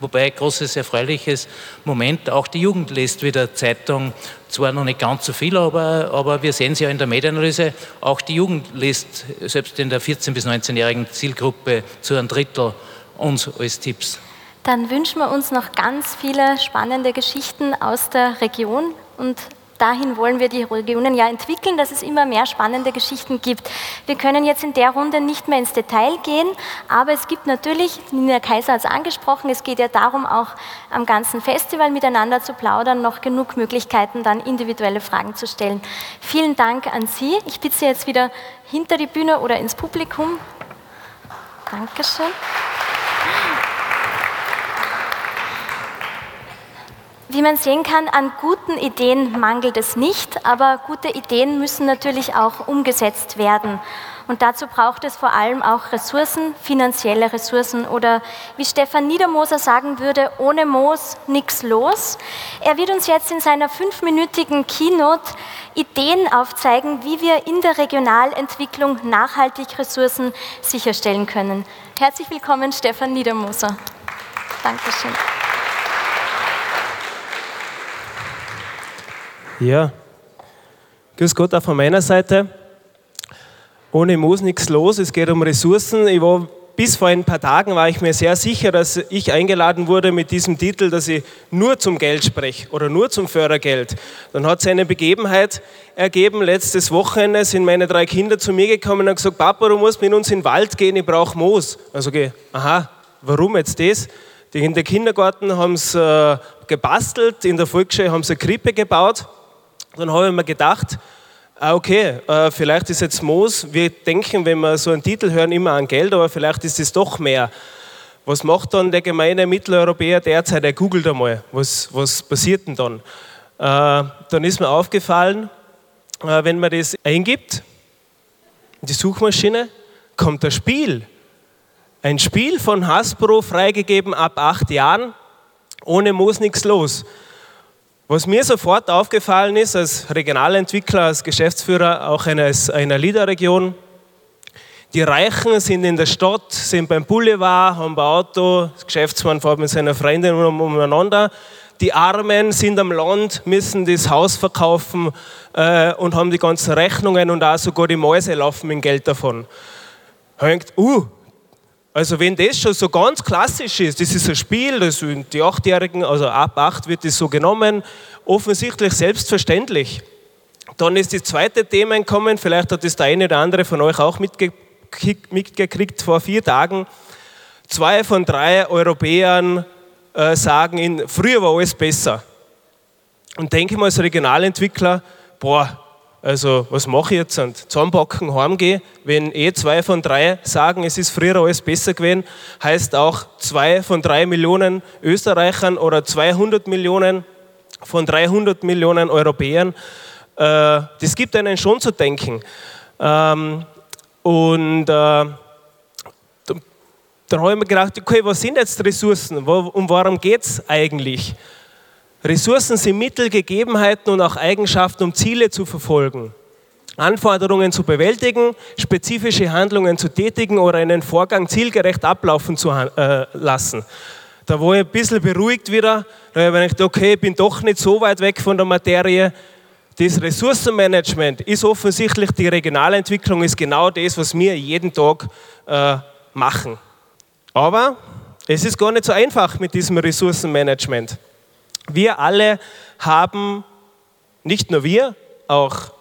Wobei großes erfreuliches Moment, auch die Jugend liest wieder Zeitung, zwar noch nicht ganz so viel, aber, aber wir sehen es ja in der Medienanalyse, auch die Jugend liest selbst in der 14- bis 19-jährigen Zielgruppe zu einem Drittel uns als Tipps. Dann wünschen wir uns noch ganz viele spannende Geschichten aus der Region und dahin wollen wir die Regionen ja entwickeln, dass es immer mehr spannende Geschichten gibt. Wir können jetzt in der Runde nicht mehr ins Detail gehen, aber es gibt natürlich, Nina Kaiser hat es angesprochen, es geht ja darum, auch am ganzen Festival miteinander zu plaudern, noch genug Möglichkeiten, dann individuelle Fragen zu stellen. Vielen Dank an Sie. Ich bitte Sie jetzt wieder hinter die Bühne oder ins Publikum. Dankeschön. Wie man sehen kann, an guten Ideen mangelt es nicht, aber gute Ideen müssen natürlich auch umgesetzt werden. Und dazu braucht es vor allem auch Ressourcen, finanzielle Ressourcen oder wie Stefan Niedermoser sagen würde, ohne Moos nichts los. Er wird uns jetzt in seiner fünfminütigen Keynote Ideen aufzeigen, wie wir in der Regionalentwicklung nachhaltig Ressourcen sicherstellen können. Herzlich willkommen, Stefan Niedermoser. Dankeschön. Ja, grüß Gott auch von meiner Seite. Ohne Moos nichts los, es geht um Ressourcen. Ich war, bis vor ein paar Tagen war ich mir sehr sicher, dass ich eingeladen wurde mit diesem Titel, dass ich nur zum Geld spreche oder nur zum Fördergeld. Dann hat es eine Begebenheit ergeben. Letztes Wochenende sind meine drei Kinder zu mir gekommen und haben gesagt, Papa, du musst mit uns in den Wald gehen, ich brauche Moos. Also okay, aha, warum jetzt das? Die in der Kindergarten haben es äh, gebastelt, in der Volksschule haben sie eine Krippe gebaut dann habe ich mir gedacht, ah, okay, äh, vielleicht ist jetzt Moos, wir denken, wenn wir so einen Titel hören, immer an Geld, aber vielleicht ist es doch mehr. Was macht dann der gemeine Mitteleuropäer derzeit? Er googelt einmal, was, was passiert denn dann? Äh, dann ist mir aufgefallen, äh, wenn man das eingibt, in die Suchmaschine, kommt ein Spiel. Ein Spiel von Hasbro, freigegeben ab acht Jahren, ohne Moos nichts los. Was mir sofort aufgefallen ist, als Regionalentwickler, als Geschäftsführer auch eines, einer LIDA-Region, die Reichen sind in der Stadt, sind beim Boulevard, haben ein Auto, das Geschäftsmann fährt mit seiner Freundin umeinander. Die Armen sind am Land, müssen das Haus verkaufen äh, und haben die ganzen Rechnungen und auch sogar die Mäuse laufen mit Geld davon. Da denkt, uh, also wenn das schon so ganz klassisch ist, das ist ein Spiel, das sind die Achtjährigen, also ab acht wird das so genommen, offensichtlich selbstverständlich. Dann ist das zweite Thema gekommen, vielleicht hat das der eine oder andere von euch auch mitgekriegt vor vier Tagen. Zwei von drei Europäern äh, sagen, früher war alles besser. Und denke mal als Regionalentwickler, boah, also, was mache ich jetzt? Und zusammenpacken, heimgehen. Wenn eh zwei von drei sagen, es ist früher alles besser gewesen, heißt auch zwei von drei Millionen Österreichern oder 200 Millionen von 300 Millionen Europäern. Äh, das gibt einen schon zu denken. Ähm, und äh, dann habe ich mir gedacht, okay, was sind jetzt Ressourcen? Um warum geht es eigentlich? Ressourcen sind Mittel, Gegebenheiten und auch Eigenschaften, um Ziele zu verfolgen, Anforderungen zu bewältigen, spezifische Handlungen zu tätigen oder einen Vorgang zielgerecht ablaufen zu äh, lassen. Da war ich ein bisschen beruhigt wieder, da habe ich gedacht, okay, ich bin doch nicht so weit weg von der Materie. Das Ressourcenmanagement ist offensichtlich, die Regionalentwicklung ist genau das, was wir jeden Tag äh, machen. Aber es ist gar nicht so einfach mit diesem Ressourcenmanagement. Wir alle haben, nicht nur wir, auch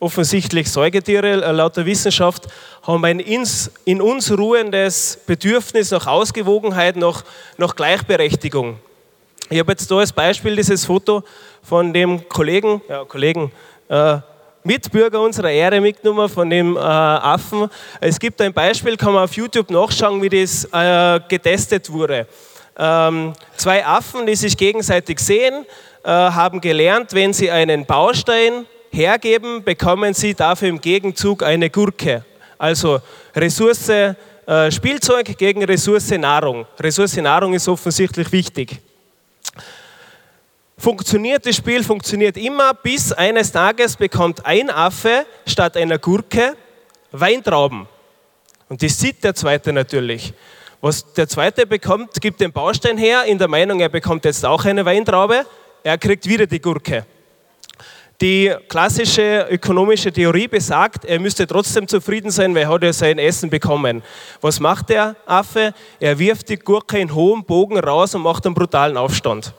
offensichtlich Säugetiere äh, laut der Wissenschaft, haben ein in uns ruhendes Bedürfnis nach Ausgewogenheit, nach, nach Gleichberechtigung. Ich habe jetzt da als Beispiel dieses Foto von dem Kollegen, ja, Kollegen, äh, Mitbürger unserer Ehre mitgenommen, von dem äh, Affen. Es gibt ein Beispiel, kann man auf YouTube nachschauen, wie das äh, getestet wurde. Ähm, zwei Affen, die sich gegenseitig sehen, äh, haben gelernt, wenn sie einen Baustein hergeben, bekommen sie dafür im Gegenzug eine Gurke. Also Ressource äh, Spielzeug gegen Ressource Nahrung. Ressource Nahrung ist offensichtlich wichtig. funktioniert das Spiel, funktioniert immer, bis eines Tages bekommt ein Affe statt einer Gurke Weintrauben. Und das sieht der Zweite natürlich. Was der Zweite bekommt, gibt den Baustein her, in der Meinung, er bekommt jetzt auch eine Weintraube, er kriegt wieder die Gurke. Die klassische ökonomische Theorie besagt, er müsste trotzdem zufrieden sein, weil er hat ja sein Essen bekommen. Was macht der Affe? Er wirft die Gurke in hohem Bogen raus und macht einen brutalen Aufstand.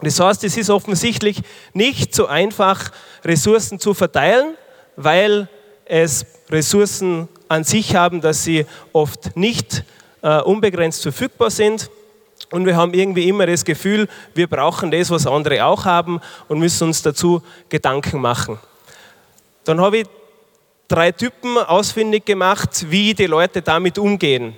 Das heißt, es ist offensichtlich nicht so einfach, Ressourcen zu verteilen, weil es Ressourcen an sich haben, dass sie oft nicht äh, unbegrenzt verfügbar sind. Und wir haben irgendwie immer das Gefühl, wir brauchen das, was andere auch haben und müssen uns dazu Gedanken machen. Dann habe ich drei Typen ausfindig gemacht, wie die Leute damit umgehen.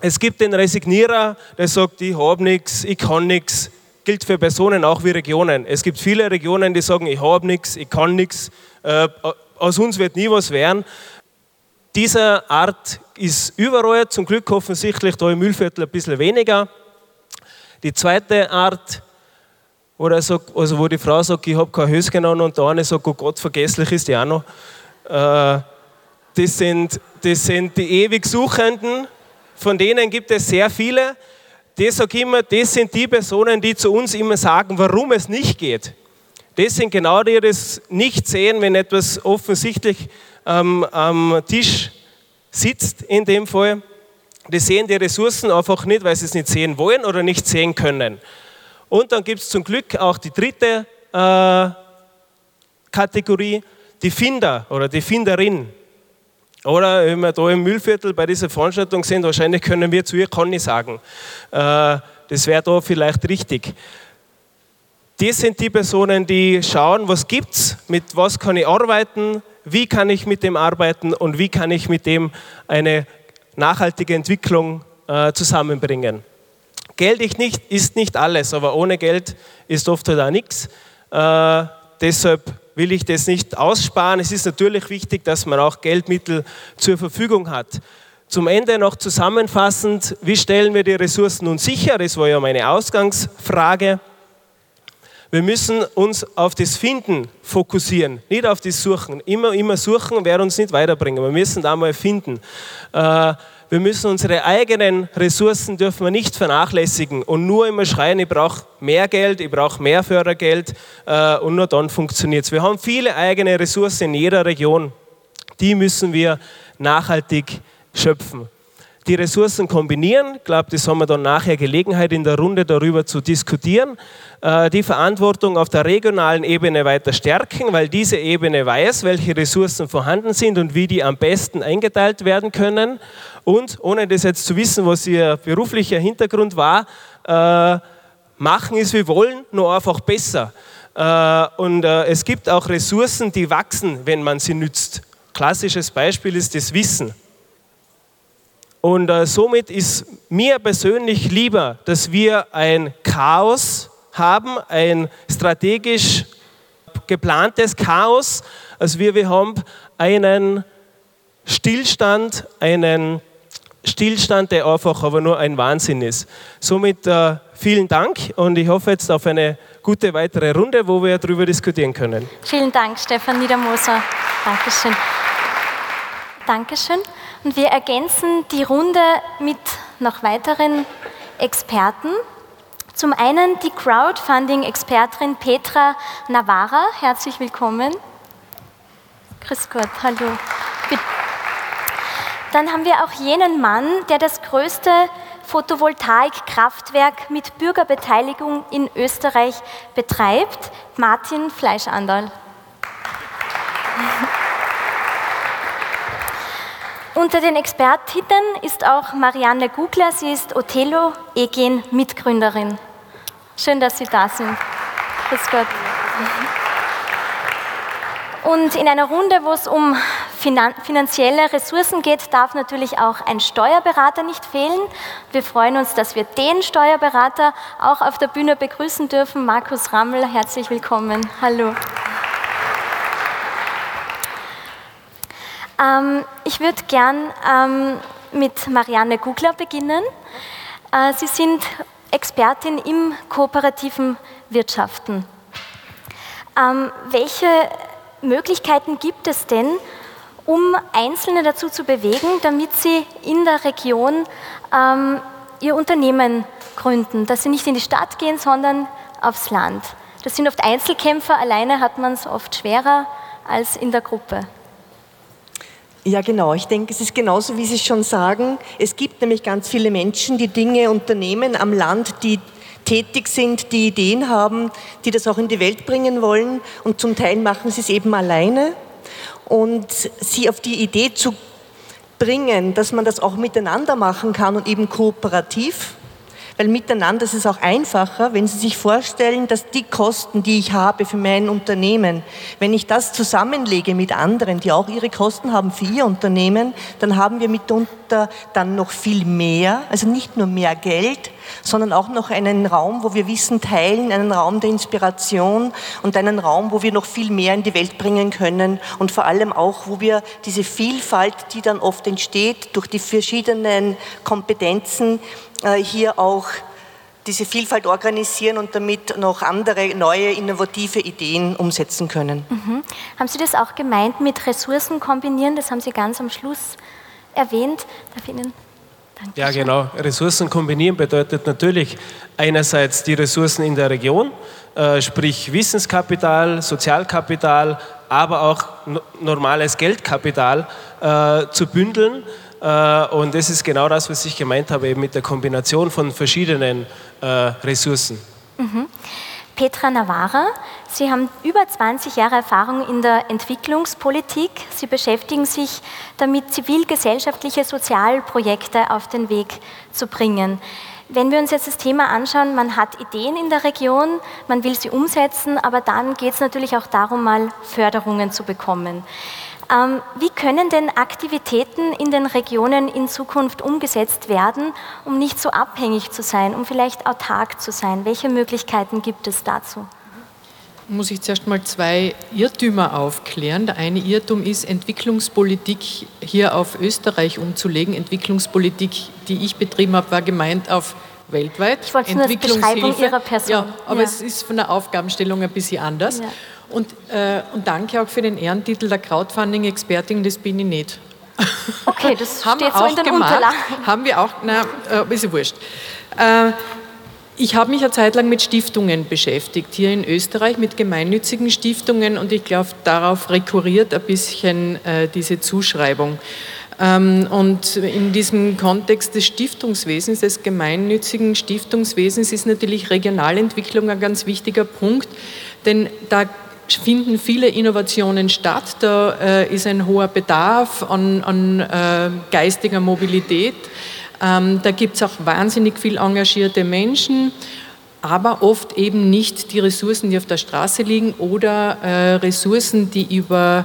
Es gibt den Resignierer, der sagt, ich habe nichts, ich kann nichts. Gilt für Personen auch wie Regionen. Es gibt viele Regionen, die sagen, ich habe nichts, ich kann nichts, äh, aus uns wird nie was werden. Diese Art ist überall, zum Glück offensichtlich da im Müllviertel ein bisschen weniger. Die zweite Art, wo, sagt, also wo die Frau sagt, ich habe kein Höschen an und der eine sagt, oh Gott, vergesslich ist die auch noch. Äh, das, sind, das sind die ewig Suchenden, von denen gibt es sehr viele. Das ich immer, das sind die Personen, die zu uns immer sagen, warum es nicht geht. Das sind genau die, die das nicht sehen, wenn etwas offensichtlich ähm, am Tisch sitzt, in dem Fall die sehen die Ressourcen einfach nicht, weil sie es nicht sehen wollen oder nicht sehen können. Und dann gibt es zum Glück auch die dritte äh, Kategorie, die Finder oder die Finderin. Oder wenn wir da im Müllviertel bei dieser Veranstaltung sind, wahrscheinlich können wir zu ihr Conny sagen. Äh, das wäre da vielleicht richtig. Das sind die Personen, die schauen, was gibt es, mit was kann ich arbeiten, wie kann ich mit dem arbeiten und wie kann ich mit dem eine nachhaltige Entwicklung äh, zusammenbringen. Geld ist nicht, alles, aber ohne Geld ist oft halt auch nichts. Äh, deshalb will ich das nicht aussparen. Es ist natürlich wichtig, dass man auch Geldmittel zur Verfügung hat. Zum Ende noch zusammenfassend, wie stellen wir die Ressourcen nun sicher? Das war ja meine Ausgangsfrage. Wir müssen uns auf das Finden fokussieren, nicht auf das Suchen. Immer, immer suchen wird uns nicht weiterbringen. Wir müssen da mal finden. Äh, wir müssen unsere eigenen Ressourcen dürfen wir nicht vernachlässigen und nur immer schreien, ich brauche mehr Geld, ich brauche mehr Fördergeld äh, und nur dann funktioniert es. Wir haben viele eigene Ressourcen in jeder Region. Die müssen wir nachhaltig schöpfen die Ressourcen kombinieren. Ich glaube, das haben wir dann nachher Gelegenheit in der Runde darüber zu diskutieren. Äh, die Verantwortung auf der regionalen Ebene weiter stärken, weil diese Ebene weiß, welche Ressourcen vorhanden sind und wie die am besten eingeteilt werden können. Und ohne das jetzt zu wissen, was ihr beruflicher Hintergrund war, äh, machen ist wie wollen, nur einfach besser. Äh, und es gibt auch Ressourcen, die wachsen, wenn man sie nützt. Klassisches Beispiel ist das Wissen. Und äh, somit ist mir persönlich lieber, dass wir ein Chaos haben, ein strategisch geplantes Chaos, als wir, wir haben einen Stillstand, einen Stillstand, der einfach aber nur ein Wahnsinn ist. Somit äh, vielen Dank und ich hoffe jetzt auf eine gute weitere Runde, wo wir darüber diskutieren können. Vielen Dank, Stefan Niedermoser. Dankeschön. Dankeschön. Und wir ergänzen die Runde mit noch weiteren Experten. Zum einen die Crowdfunding-Expertin Petra Navarra. Herzlich willkommen. Grüß Gott, hallo. Dann haben wir auch jenen Mann, der das größte Photovoltaikkraftwerk mit Bürgerbeteiligung in Österreich betreibt, Martin Fleischandal. Unter den Expertinnen ist auch Marianne Gugler, sie ist Othello Egen Mitgründerin. Schön, dass Sie da sind. Grüß Gott. Und in einer Runde, wo es um finanzielle Ressourcen geht, darf natürlich auch ein Steuerberater nicht fehlen. Wir freuen uns, dass wir den Steuerberater auch auf der Bühne begrüßen dürfen. Markus Rammel, herzlich willkommen. Hallo. Ähm, ich würde gern ähm, mit Marianne Gugler beginnen. Äh, Sie sind Expertin im kooperativen Wirtschaften. Ähm, welche Möglichkeiten gibt es denn, um Einzelne dazu zu bewegen, damit sie in der Region ähm, ihr Unternehmen gründen, dass sie nicht in die Stadt gehen, sondern aufs Land? Das sind oft Einzelkämpfer, alleine hat man es oft schwerer als in der Gruppe. Ja, genau. Ich denke, es ist genauso, wie Sie schon sagen. Es gibt nämlich ganz viele Menschen, die Dinge unternehmen am Land, die tätig sind, die Ideen haben, die das auch in die Welt bringen wollen. Und zum Teil machen sie es eben alleine. Und sie auf die Idee zu bringen, dass man das auch miteinander machen kann und eben kooperativ, weil miteinander ist es auch einfacher, wenn Sie sich vorstellen, dass die Kosten, die ich habe für mein Unternehmen, wenn ich das zusammenlege mit anderen, die auch ihre Kosten haben für ihr Unternehmen, dann haben wir mitunter dann noch viel mehr, also nicht nur mehr Geld, sondern auch noch einen Raum, wo wir Wissen teilen, einen Raum der Inspiration und einen Raum, wo wir noch viel mehr in die Welt bringen können und vor allem auch, wo wir diese Vielfalt, die dann oft entsteht durch die verschiedenen Kompetenzen, äh, hier auch diese Vielfalt organisieren und damit noch andere neue innovative Ideen umsetzen können. Mhm. Haben Sie das auch gemeint mit Ressourcen kombinieren? Das haben Sie ganz am Schluss erwähnt. Darf ich Ihnen Ja, genau. Ressourcen kombinieren bedeutet natürlich einerseits die Ressourcen in der Region, äh, sprich Wissenskapital, Sozialkapital, aber auch normales Geldkapital äh, zu bündeln äh, und das ist genau das, was ich gemeint habe, eben mit der Kombination von verschiedenen Ressourcen. Mhm. Petra Navarra, Sie haben über 20 Jahre Erfahrung in der Entwicklungspolitik. Sie beschäftigen sich damit, zivilgesellschaftliche Sozialprojekte auf den Weg zu bringen. Wenn wir uns jetzt das Thema anschauen, man hat Ideen in der Region, man will sie umsetzen, aber dann geht es natürlich auch darum, mal Förderungen zu bekommen. Ähm, wie können denn Aktivitäten in den Regionen in Zukunft umgesetzt werden, um nicht so abhängig zu sein, um vielleicht autark zu sein? Welche Möglichkeiten gibt es dazu? Muss ich zuerst mal zwei Irrtümer aufklären. Der eine Irrtum ist, Entwicklungspolitik hier auf Österreich umzulegen. Entwicklungspolitik, die ich betrieben habe, war gemeint auf weltweit. Ich wollte Beschreibung Ihrer Person. Ja, aber ja. es ist von der Aufgabenstellung ein bisschen anders. Ja. Und, äh, und danke auch für den Ehrentitel der Crowdfunding-Expertin, das bin ich nicht. Okay, das haben steht wir so auch in den gemacht, Unterlagen. Haben wir auch, na, äh, ist ja wurscht. Äh, ich habe mich eine Zeit lang mit Stiftungen beschäftigt, hier in Österreich mit gemeinnützigen Stiftungen und ich glaube, darauf rekurriert ein bisschen äh, diese Zuschreibung. Ähm, und in diesem Kontext des Stiftungswesens, des gemeinnützigen Stiftungswesens, ist natürlich Regionalentwicklung ein ganz wichtiger Punkt, denn da finden viele Innovationen statt. Da äh, ist ein hoher Bedarf an, an äh, geistiger Mobilität. Ähm, da gibt es auch wahnsinnig viel engagierte Menschen, aber oft eben nicht die Ressourcen, die auf der Straße liegen oder äh, Ressourcen, die über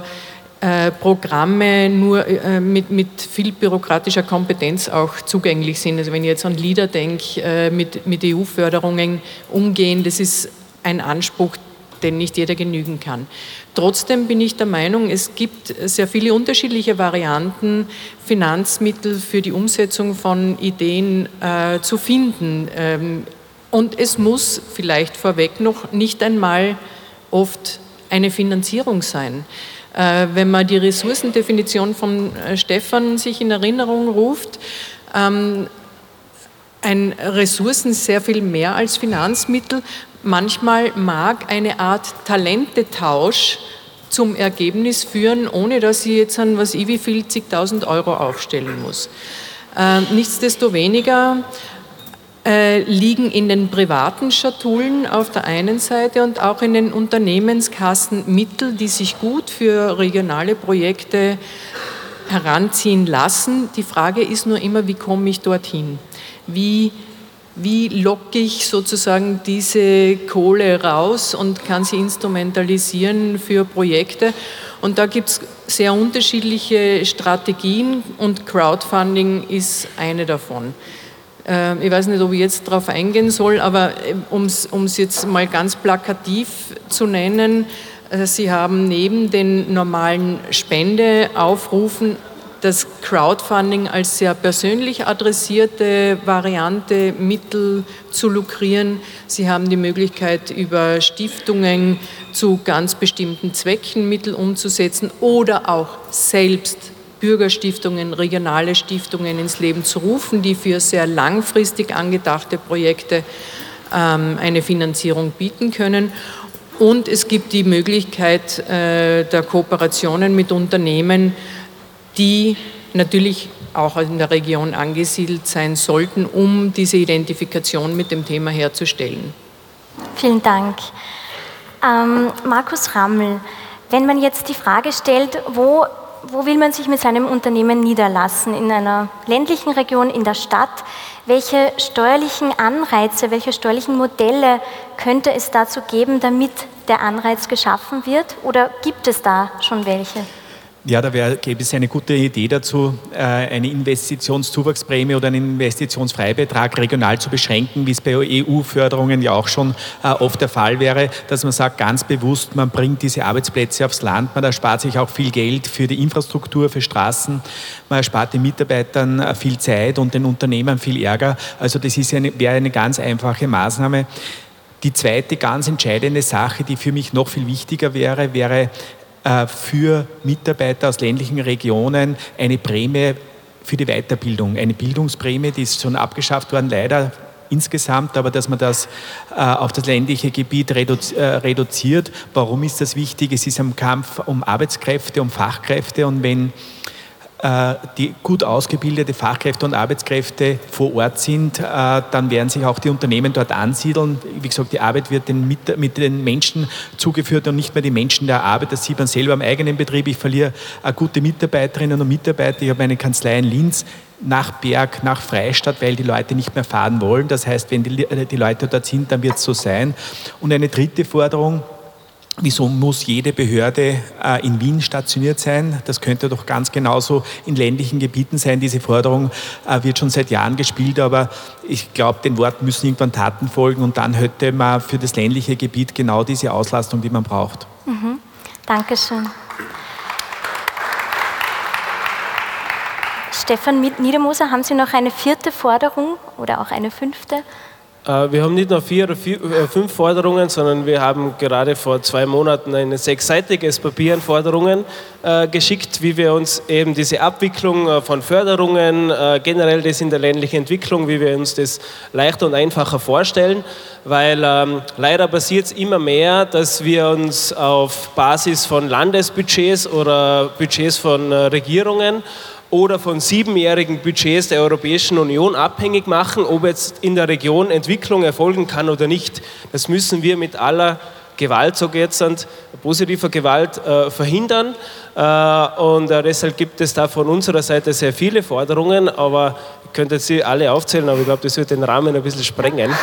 äh, Programme nur äh, mit, mit viel bürokratischer Kompetenz auch zugänglich sind. Also wenn ich jetzt an LIDER denke, äh, mit, mit EU-Förderungen umgehen, das ist ein Anspruch, den nicht jeder genügen kann. Trotzdem bin ich der Meinung, es gibt sehr viele unterschiedliche Varianten, Finanzmittel für die Umsetzung von Ideen äh, zu finden. Ähm, und es muss vielleicht vorweg noch nicht einmal oft eine Finanzierung sein. Äh, wenn man die Ressourcendefinition von äh, Stefan sich in Erinnerung ruft, ähm, ein Ressourcen sehr viel mehr als Finanzmittel, Manchmal mag eine Art Talentetausch zum Ergebnis führen, ohne dass ich jetzt an was ich wie viel zigtausend Euro aufstellen muss. Äh, nichtsdestoweniger äh, liegen in den privaten Schatullen auf der einen Seite und auch in den Unternehmenskassen Mittel, die sich gut für regionale Projekte heranziehen lassen. Die Frage ist nur immer, wie komme ich dorthin? Wie wie locke ich sozusagen diese Kohle raus und kann sie instrumentalisieren für Projekte. Und da gibt es sehr unterschiedliche Strategien und Crowdfunding ist eine davon. Ähm, ich weiß nicht, ob ich jetzt darauf eingehen soll, aber ähm, um es jetzt mal ganz plakativ zu nennen, äh, Sie haben neben den normalen Spendeaufrufen das Crowdfunding als sehr persönlich adressierte Variante, Mittel zu lukrieren. Sie haben die Möglichkeit, über Stiftungen zu ganz bestimmten Zwecken Mittel umzusetzen oder auch selbst Bürgerstiftungen, regionale Stiftungen ins Leben zu rufen, die für sehr langfristig angedachte Projekte ähm, eine Finanzierung bieten können. Und es gibt die Möglichkeit äh, der Kooperationen mit Unternehmen, die natürlich auch in der Region angesiedelt sein sollten, um diese Identifikation mit dem Thema herzustellen. Vielen Dank. Ähm, Markus Rammel, wenn man jetzt die Frage stellt, wo, wo will man sich mit seinem Unternehmen niederlassen, in einer ländlichen Region, in der Stadt, welche steuerlichen Anreize, welche steuerlichen Modelle könnte es dazu geben, damit der Anreiz geschaffen wird? Oder gibt es da schon welche? Ja, da wär, gäbe es eine gute Idee dazu, äh, eine Investitionszuwachsprämie oder einen Investitionsfreibetrag regional zu beschränken, wie es bei EU-Förderungen ja auch schon äh, oft der Fall wäre, dass man sagt, ganz bewusst, man bringt diese Arbeitsplätze aufs Land, man erspart sich auch viel Geld für die Infrastruktur, für Straßen, man erspart den Mitarbeitern äh, viel Zeit und den Unternehmern viel Ärger. Also das eine, wäre eine ganz einfache Maßnahme. Die zweite ganz entscheidende Sache, die für mich noch viel wichtiger wäre, wäre für Mitarbeiter aus ländlichen Regionen eine Prämie für die Weiterbildung, eine Bildungsprämie, die ist schon abgeschafft worden, leider insgesamt, aber dass man das äh, auf das ländliche Gebiet reduzi äh, reduziert. Warum ist das wichtig? Es ist ein Kampf um Arbeitskräfte, um Fachkräfte und wenn äh, die gut ausgebildete Fachkräfte und Arbeitskräfte vor Ort sind, äh, dann werden sich auch die Unternehmen dort ansiedeln. Wie gesagt, die Arbeit wird den, mit, mit, den Menschen zugeführt und nicht mehr die Menschen der Arbeit. Das sieht man selber am eigenen Betrieb. Ich verliere gute Mitarbeiterinnen und Mitarbeiter. Ich habe eine Kanzlei in Linz nach Berg, nach Freistadt, weil die Leute nicht mehr fahren wollen. Das heißt, wenn die, die Leute dort sind, dann wird es so sein. Und eine dritte Forderung, Wieso muss jede Behörde äh, in Wien stationiert sein? Das könnte doch ganz genauso in ländlichen Gebieten sein. Diese Forderung äh, wird schon seit Jahren gespielt, aber ich glaube, den Worten müssen irgendwann Taten folgen und dann hätte man für das ländliche Gebiet genau diese Auslastung, die man braucht. Mhm. Dankeschön. Stefan Niedermoser, haben Sie noch eine vierte Forderung oder auch eine fünfte? Äh, wir haben nicht nur vier oder äh, fünf Forderungen, sondern wir haben gerade vor zwei Monaten ein sechsseitiges Papier an Forderungen äh, geschickt, wie wir uns eben diese Abwicklung von Förderungen, generell das in der ländlichen Entwicklung, wie wir uns das leichter und einfacher vorstellen, weil ähm, leider passiert es immer mehr, dass wir uns auf Basis von Landesbudgets oder Budgets von Regierungen oder von siebenjährigen Budgets der Europäischen Union abhängig machen, ob jetzt in der Region Entwicklung erfolgen kann oder nicht. Das müssen wir mit aller Gewalt, so geht es positiver Gewalt äh, verhindern. Äh, und äh, deshalb gibt es da von unserer Seite sehr viele Forderungen, aber ich könnte sie alle aufzählen, aber ich glaube, das wird den Rahmen ein bisschen sprengen.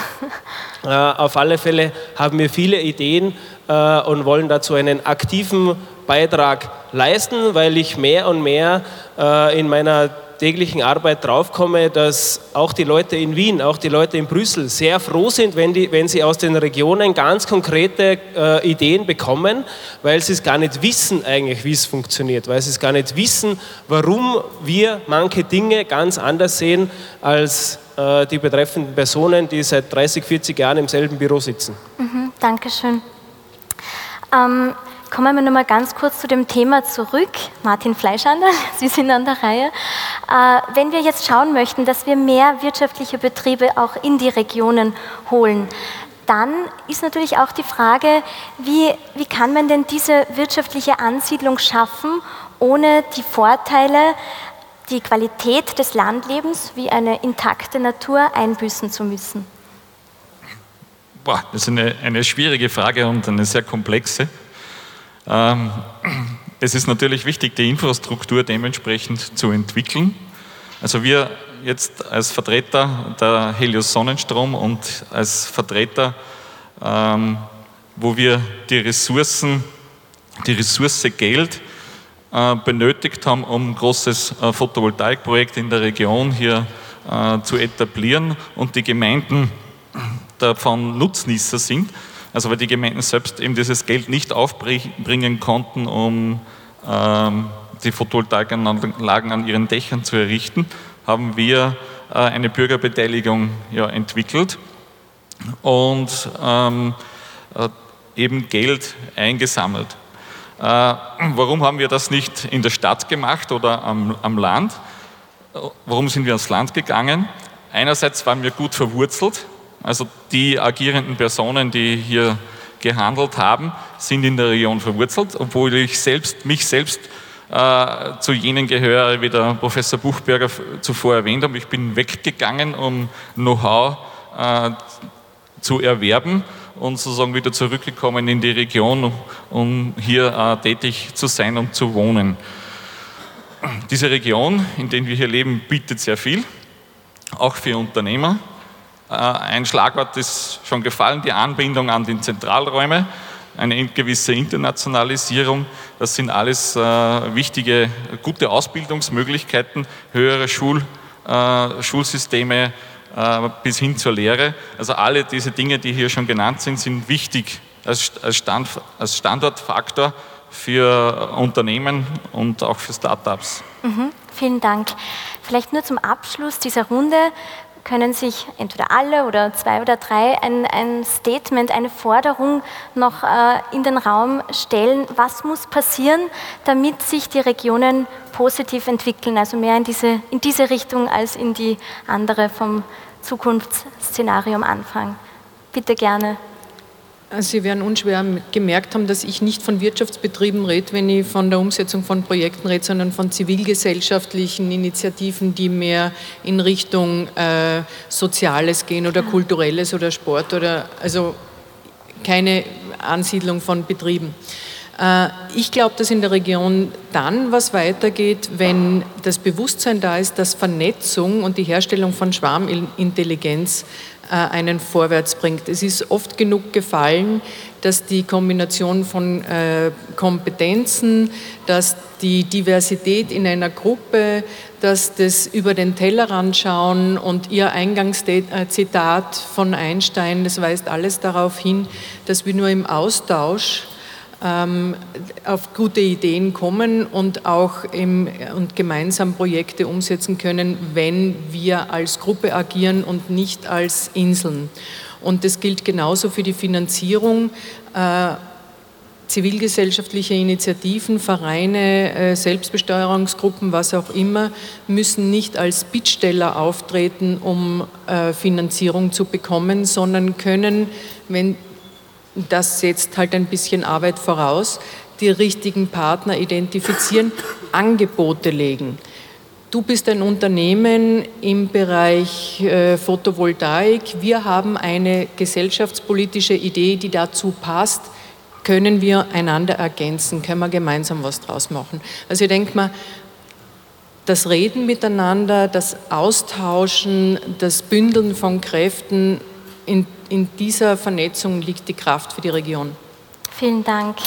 Äh, auf alle Fälle haben wir viele Ideen äh, und wollen dazu einen aktiven Beitrag leisten, weil ich mehr und mehr äh, in meiner täglichen Arbeit draufkomme, dass auch die Leute in Wien, auch die Leute in Brüssel sehr froh sind, wenn, die, wenn sie aus den Regionen ganz konkrete äh, Ideen bekommen, weil sie es gar nicht wissen eigentlich, wie es funktioniert, weil sie es gar nicht wissen, warum wir manche Dinge ganz anders sehen als äh, die betreffenden Personen, die seit 30, 40 Jahren im selben Büro sitzen. Mhm, Dankeschön. Ähm, Kommen wir nochmal ganz kurz zu dem Thema zurück. Martin Fleischander, Sie sind an der Reihe. Äh, wenn wir jetzt schauen möchten, dass wir mehr wirtschaftliche Betriebe auch in die Regionen holen, dann ist natürlich auch die Frage, wie, wie kann man denn diese wirtschaftliche Ansiedlung schaffen, ohne die Vorteile, die Qualität des Landlebens wie eine intakte Natur einbüßen zu müssen? Boah, das ist eine, eine schwierige Frage und eine sehr komplexe. Ähm, es ist natürlich wichtig, die Infrastruktur dementsprechend zu entwickeln. Also wir jetzt als Vertreter der Helios Sonnenstrom und als Vertreter, ähm, wo wir die Ressourcen, die Ressource Geld äh, benötigt haben, um ein großes äh, Photovoltaikprojekt in der Region hier äh, zu etablieren und die Gemeinden davon Nutznießer sind, also weil die Gemeinden selbst eben dieses Geld nicht aufbringen konnten, um ähm, die Photovoltaikanlagen an ihren Dächern zu errichten, haben wir äh, eine Bürgerbeteiligung ja, entwickelt und ähm, äh, eben Geld eingesammelt. Äh, warum haben wir das nicht in der Stadt gemacht oder am, am Land? Warum sind wir ans Land gegangen? Einerseits waren wir gut verwurzelt, also die agierenden Personen, die hier gehandelt haben, sind in der Region verwurzelt, obwohl ich selbst, mich selbst äh, zu jenen gehöre, wie der Professor Buchberger zuvor erwähnt hat. Ich bin weggegangen, um Know-how äh, zu erwerben und sozusagen wieder zurückgekommen in die Region, um hier äh, tätig zu sein und zu wohnen. Diese Region, in der wir hier leben, bietet sehr viel, auch für Unternehmer. Äh, ein Schlagwort ist schon gefallen, die Anbindung an die Zentralräume, eine gewisse Internationalisierung. Das sind alles äh, wichtige, gute Ausbildungsmöglichkeiten, höhere Schul, äh, Schulsysteme bis hin zur Lehre. Also alle diese Dinge, die hier schon genannt sind, sind wichtig als, Stand, als Standortfaktor für Unternehmen und auch für Startups. Mhm, vielen Dank. Vielleicht nur zum Abschluss dieser Runde können sich entweder alle oder zwei oder drei ein, ein Statement, eine Forderung noch äh, in den Raum stellen. Was muss passieren, damit sich die Regionen positiv entwickeln, also mehr in diese, in diese Richtung als in die andere vom Zukunftsszenario am Anfang? Bitte gerne. Sie werden unschwer gemerkt haben, dass ich nicht von Wirtschaftsbetrieben rede, wenn ich von der Umsetzung von Projekten rede, sondern von zivilgesellschaftlichen Initiativen, die mehr in Richtung äh, Soziales gehen oder Kulturelles oder Sport oder also keine Ansiedlung von Betrieben. Äh, ich glaube, dass in der Region dann was weitergeht, wenn das Bewusstsein da ist, dass Vernetzung und die Herstellung von Schwarmintelligenz einen vorwärts bringt. Es ist oft genug gefallen, dass die Kombination von äh, Kompetenzen, dass die Diversität in einer Gruppe, dass das über den Tellerrand schauen und Ihr Eingangszitat von Einstein, das weist alles darauf hin, dass wir nur im Austausch auf gute Ideen kommen und auch im, und gemeinsam Projekte umsetzen können, wenn wir als Gruppe agieren und nicht als Inseln. Und das gilt genauso für die Finanzierung. Äh, zivilgesellschaftliche Initiativen, Vereine, äh, Selbstbesteuerungsgruppen, was auch immer, müssen nicht als Bittsteller auftreten, um äh, Finanzierung zu bekommen, sondern können, wenn das setzt halt ein bisschen Arbeit voraus, die richtigen Partner identifizieren, Angebote legen. Du bist ein Unternehmen im Bereich äh, Photovoltaik. Wir haben eine gesellschaftspolitische Idee, die dazu passt. Können wir einander ergänzen? Können wir gemeinsam was draus machen? Also ich denke mal, das Reden miteinander, das Austauschen, das Bündeln von Kräften in in dieser Vernetzung liegt die Kraft für die Region. Vielen Dank.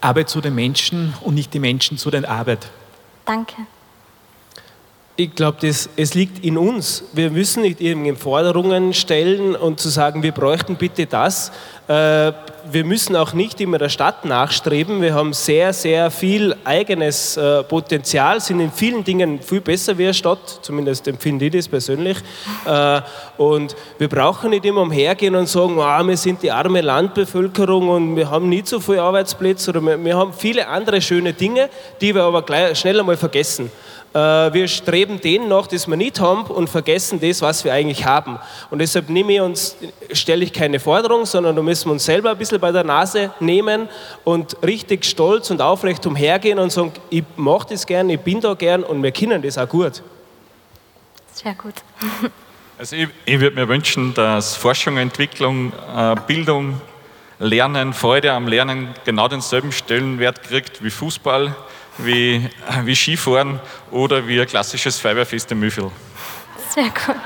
Arbeit zu den Menschen und nicht die Menschen zu der Arbeit. Danke. Ich glaube, es liegt in uns. Wir müssen nicht irgendwie Forderungen stellen und zu sagen, wir bräuchten bitte das. Äh, wir müssen auch nicht immer der Stadt nachstreben. Wir haben sehr, sehr viel eigenes äh, Potenzial, sind in vielen Dingen viel besser wie eine Stadt, zumindest empfinde ich das persönlich. Äh, und wir brauchen nicht immer umhergehen und sagen, oh, wir sind die arme Landbevölkerung und wir haben nicht so viele Arbeitsplätze oder wir, wir haben viele andere schöne Dinge, die wir aber gleich, schnell einmal vergessen. Äh, wir streben den nach, das wir nicht haben und vergessen das, was wir eigentlich haben. Und deshalb nehme ich uns, stelle ich keine Forderung, sondern da müssen wir uns selber ein bisschen bei der Nase nehmen und richtig stolz und aufrecht umhergehen und sagen, ich mache das gern, ich bin da gern und wir können das auch gut. Sehr gut. Also ich, ich würde mir wünschen, dass Forschung, Entwicklung, äh, Bildung, Lernen, Freude am Lernen genau denselben Stellenwert kriegt wie Fußball, wie, wie Skifahren oder wie ein klassisches Feuerwehrfest in Müffel. Sehr gut.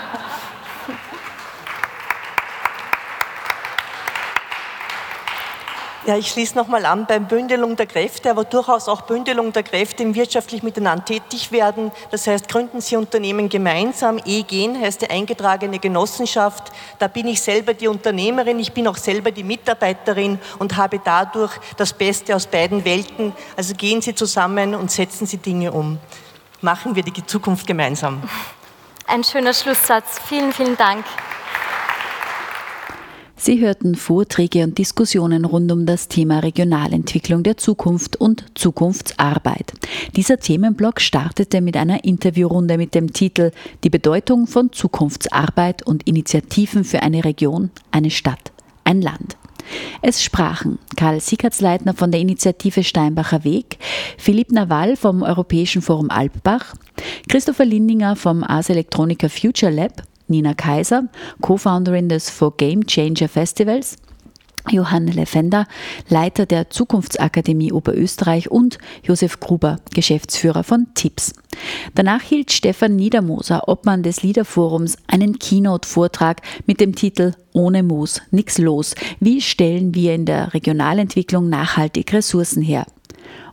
Ja, ich schließe nochmal an beim Bündelung der Kräfte, aber durchaus auch Bündelung der Kräfte im wirtschaftlich miteinander tätig werden. Das heißt, gründen Sie Unternehmen gemeinsam. E-Gen heißt die eingetragene Genossenschaft. Da bin ich selber die Unternehmerin, ich bin auch selber die Mitarbeiterin und habe dadurch das Beste aus beiden Welten. Also gehen Sie zusammen und setzen Sie Dinge um. Machen wir die Zukunft gemeinsam. Ein schöner Schlusssatz. Vielen, vielen Dank. Sie hörten Vorträge und Diskussionen rund um das Thema Regionalentwicklung der Zukunft und Zukunftsarbeit. Dieser Themenblock startete mit einer Interviewrunde mit dem Titel Die Bedeutung von Zukunftsarbeit und Initiativen für eine Region, eine Stadt, ein Land. Es sprachen Karl Sickertsleitner von der Initiative Steinbacher Weg, Philipp Nawal vom Europäischen Forum Alpbach, Christopher Lindinger vom Ars Electronica Future Lab, Nina Kaiser, Co-Founderin des For Game Changer Festivals, Johann Lefender, Leiter der Zukunftsakademie Oberösterreich und Josef Gruber, Geschäftsführer von TIPS. Danach hielt Stefan Niedermoser, Obmann des Liederforums, einen Keynote-Vortrag mit dem Titel Ohne Moos, nix los. Wie stellen wir in der Regionalentwicklung nachhaltig Ressourcen her?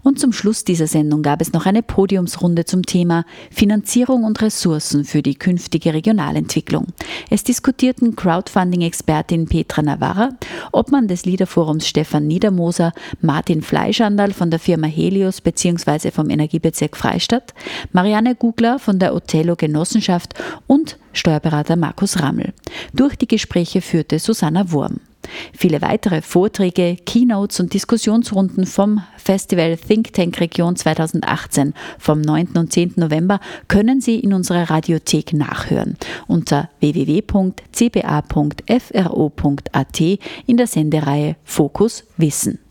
Und zum Schluss dieser Sendung gab es noch eine Podiumsrunde zum Thema Finanzierung und Ressourcen für die künftige Regionalentwicklung. Es diskutierten Crowdfunding-Expertin Petra Navarra, Obmann des Liederforums Stefan Niedermoser, Martin Fleischandal von der Firma Helios bzw. vom Energiebezirk Freistadt, Marianne Gugler von der Othello Genossenschaft und Steuerberater Markus Rammel. Durch die Gespräche führte Susanna Wurm. Viele weitere Vorträge, Keynotes und Diskussionsrunden vom Festival Think Tank Region 2018 vom 9. und 10. November können Sie in unserer Radiothek nachhören unter www.cba.fro.at in der Sendereihe Fokus Wissen.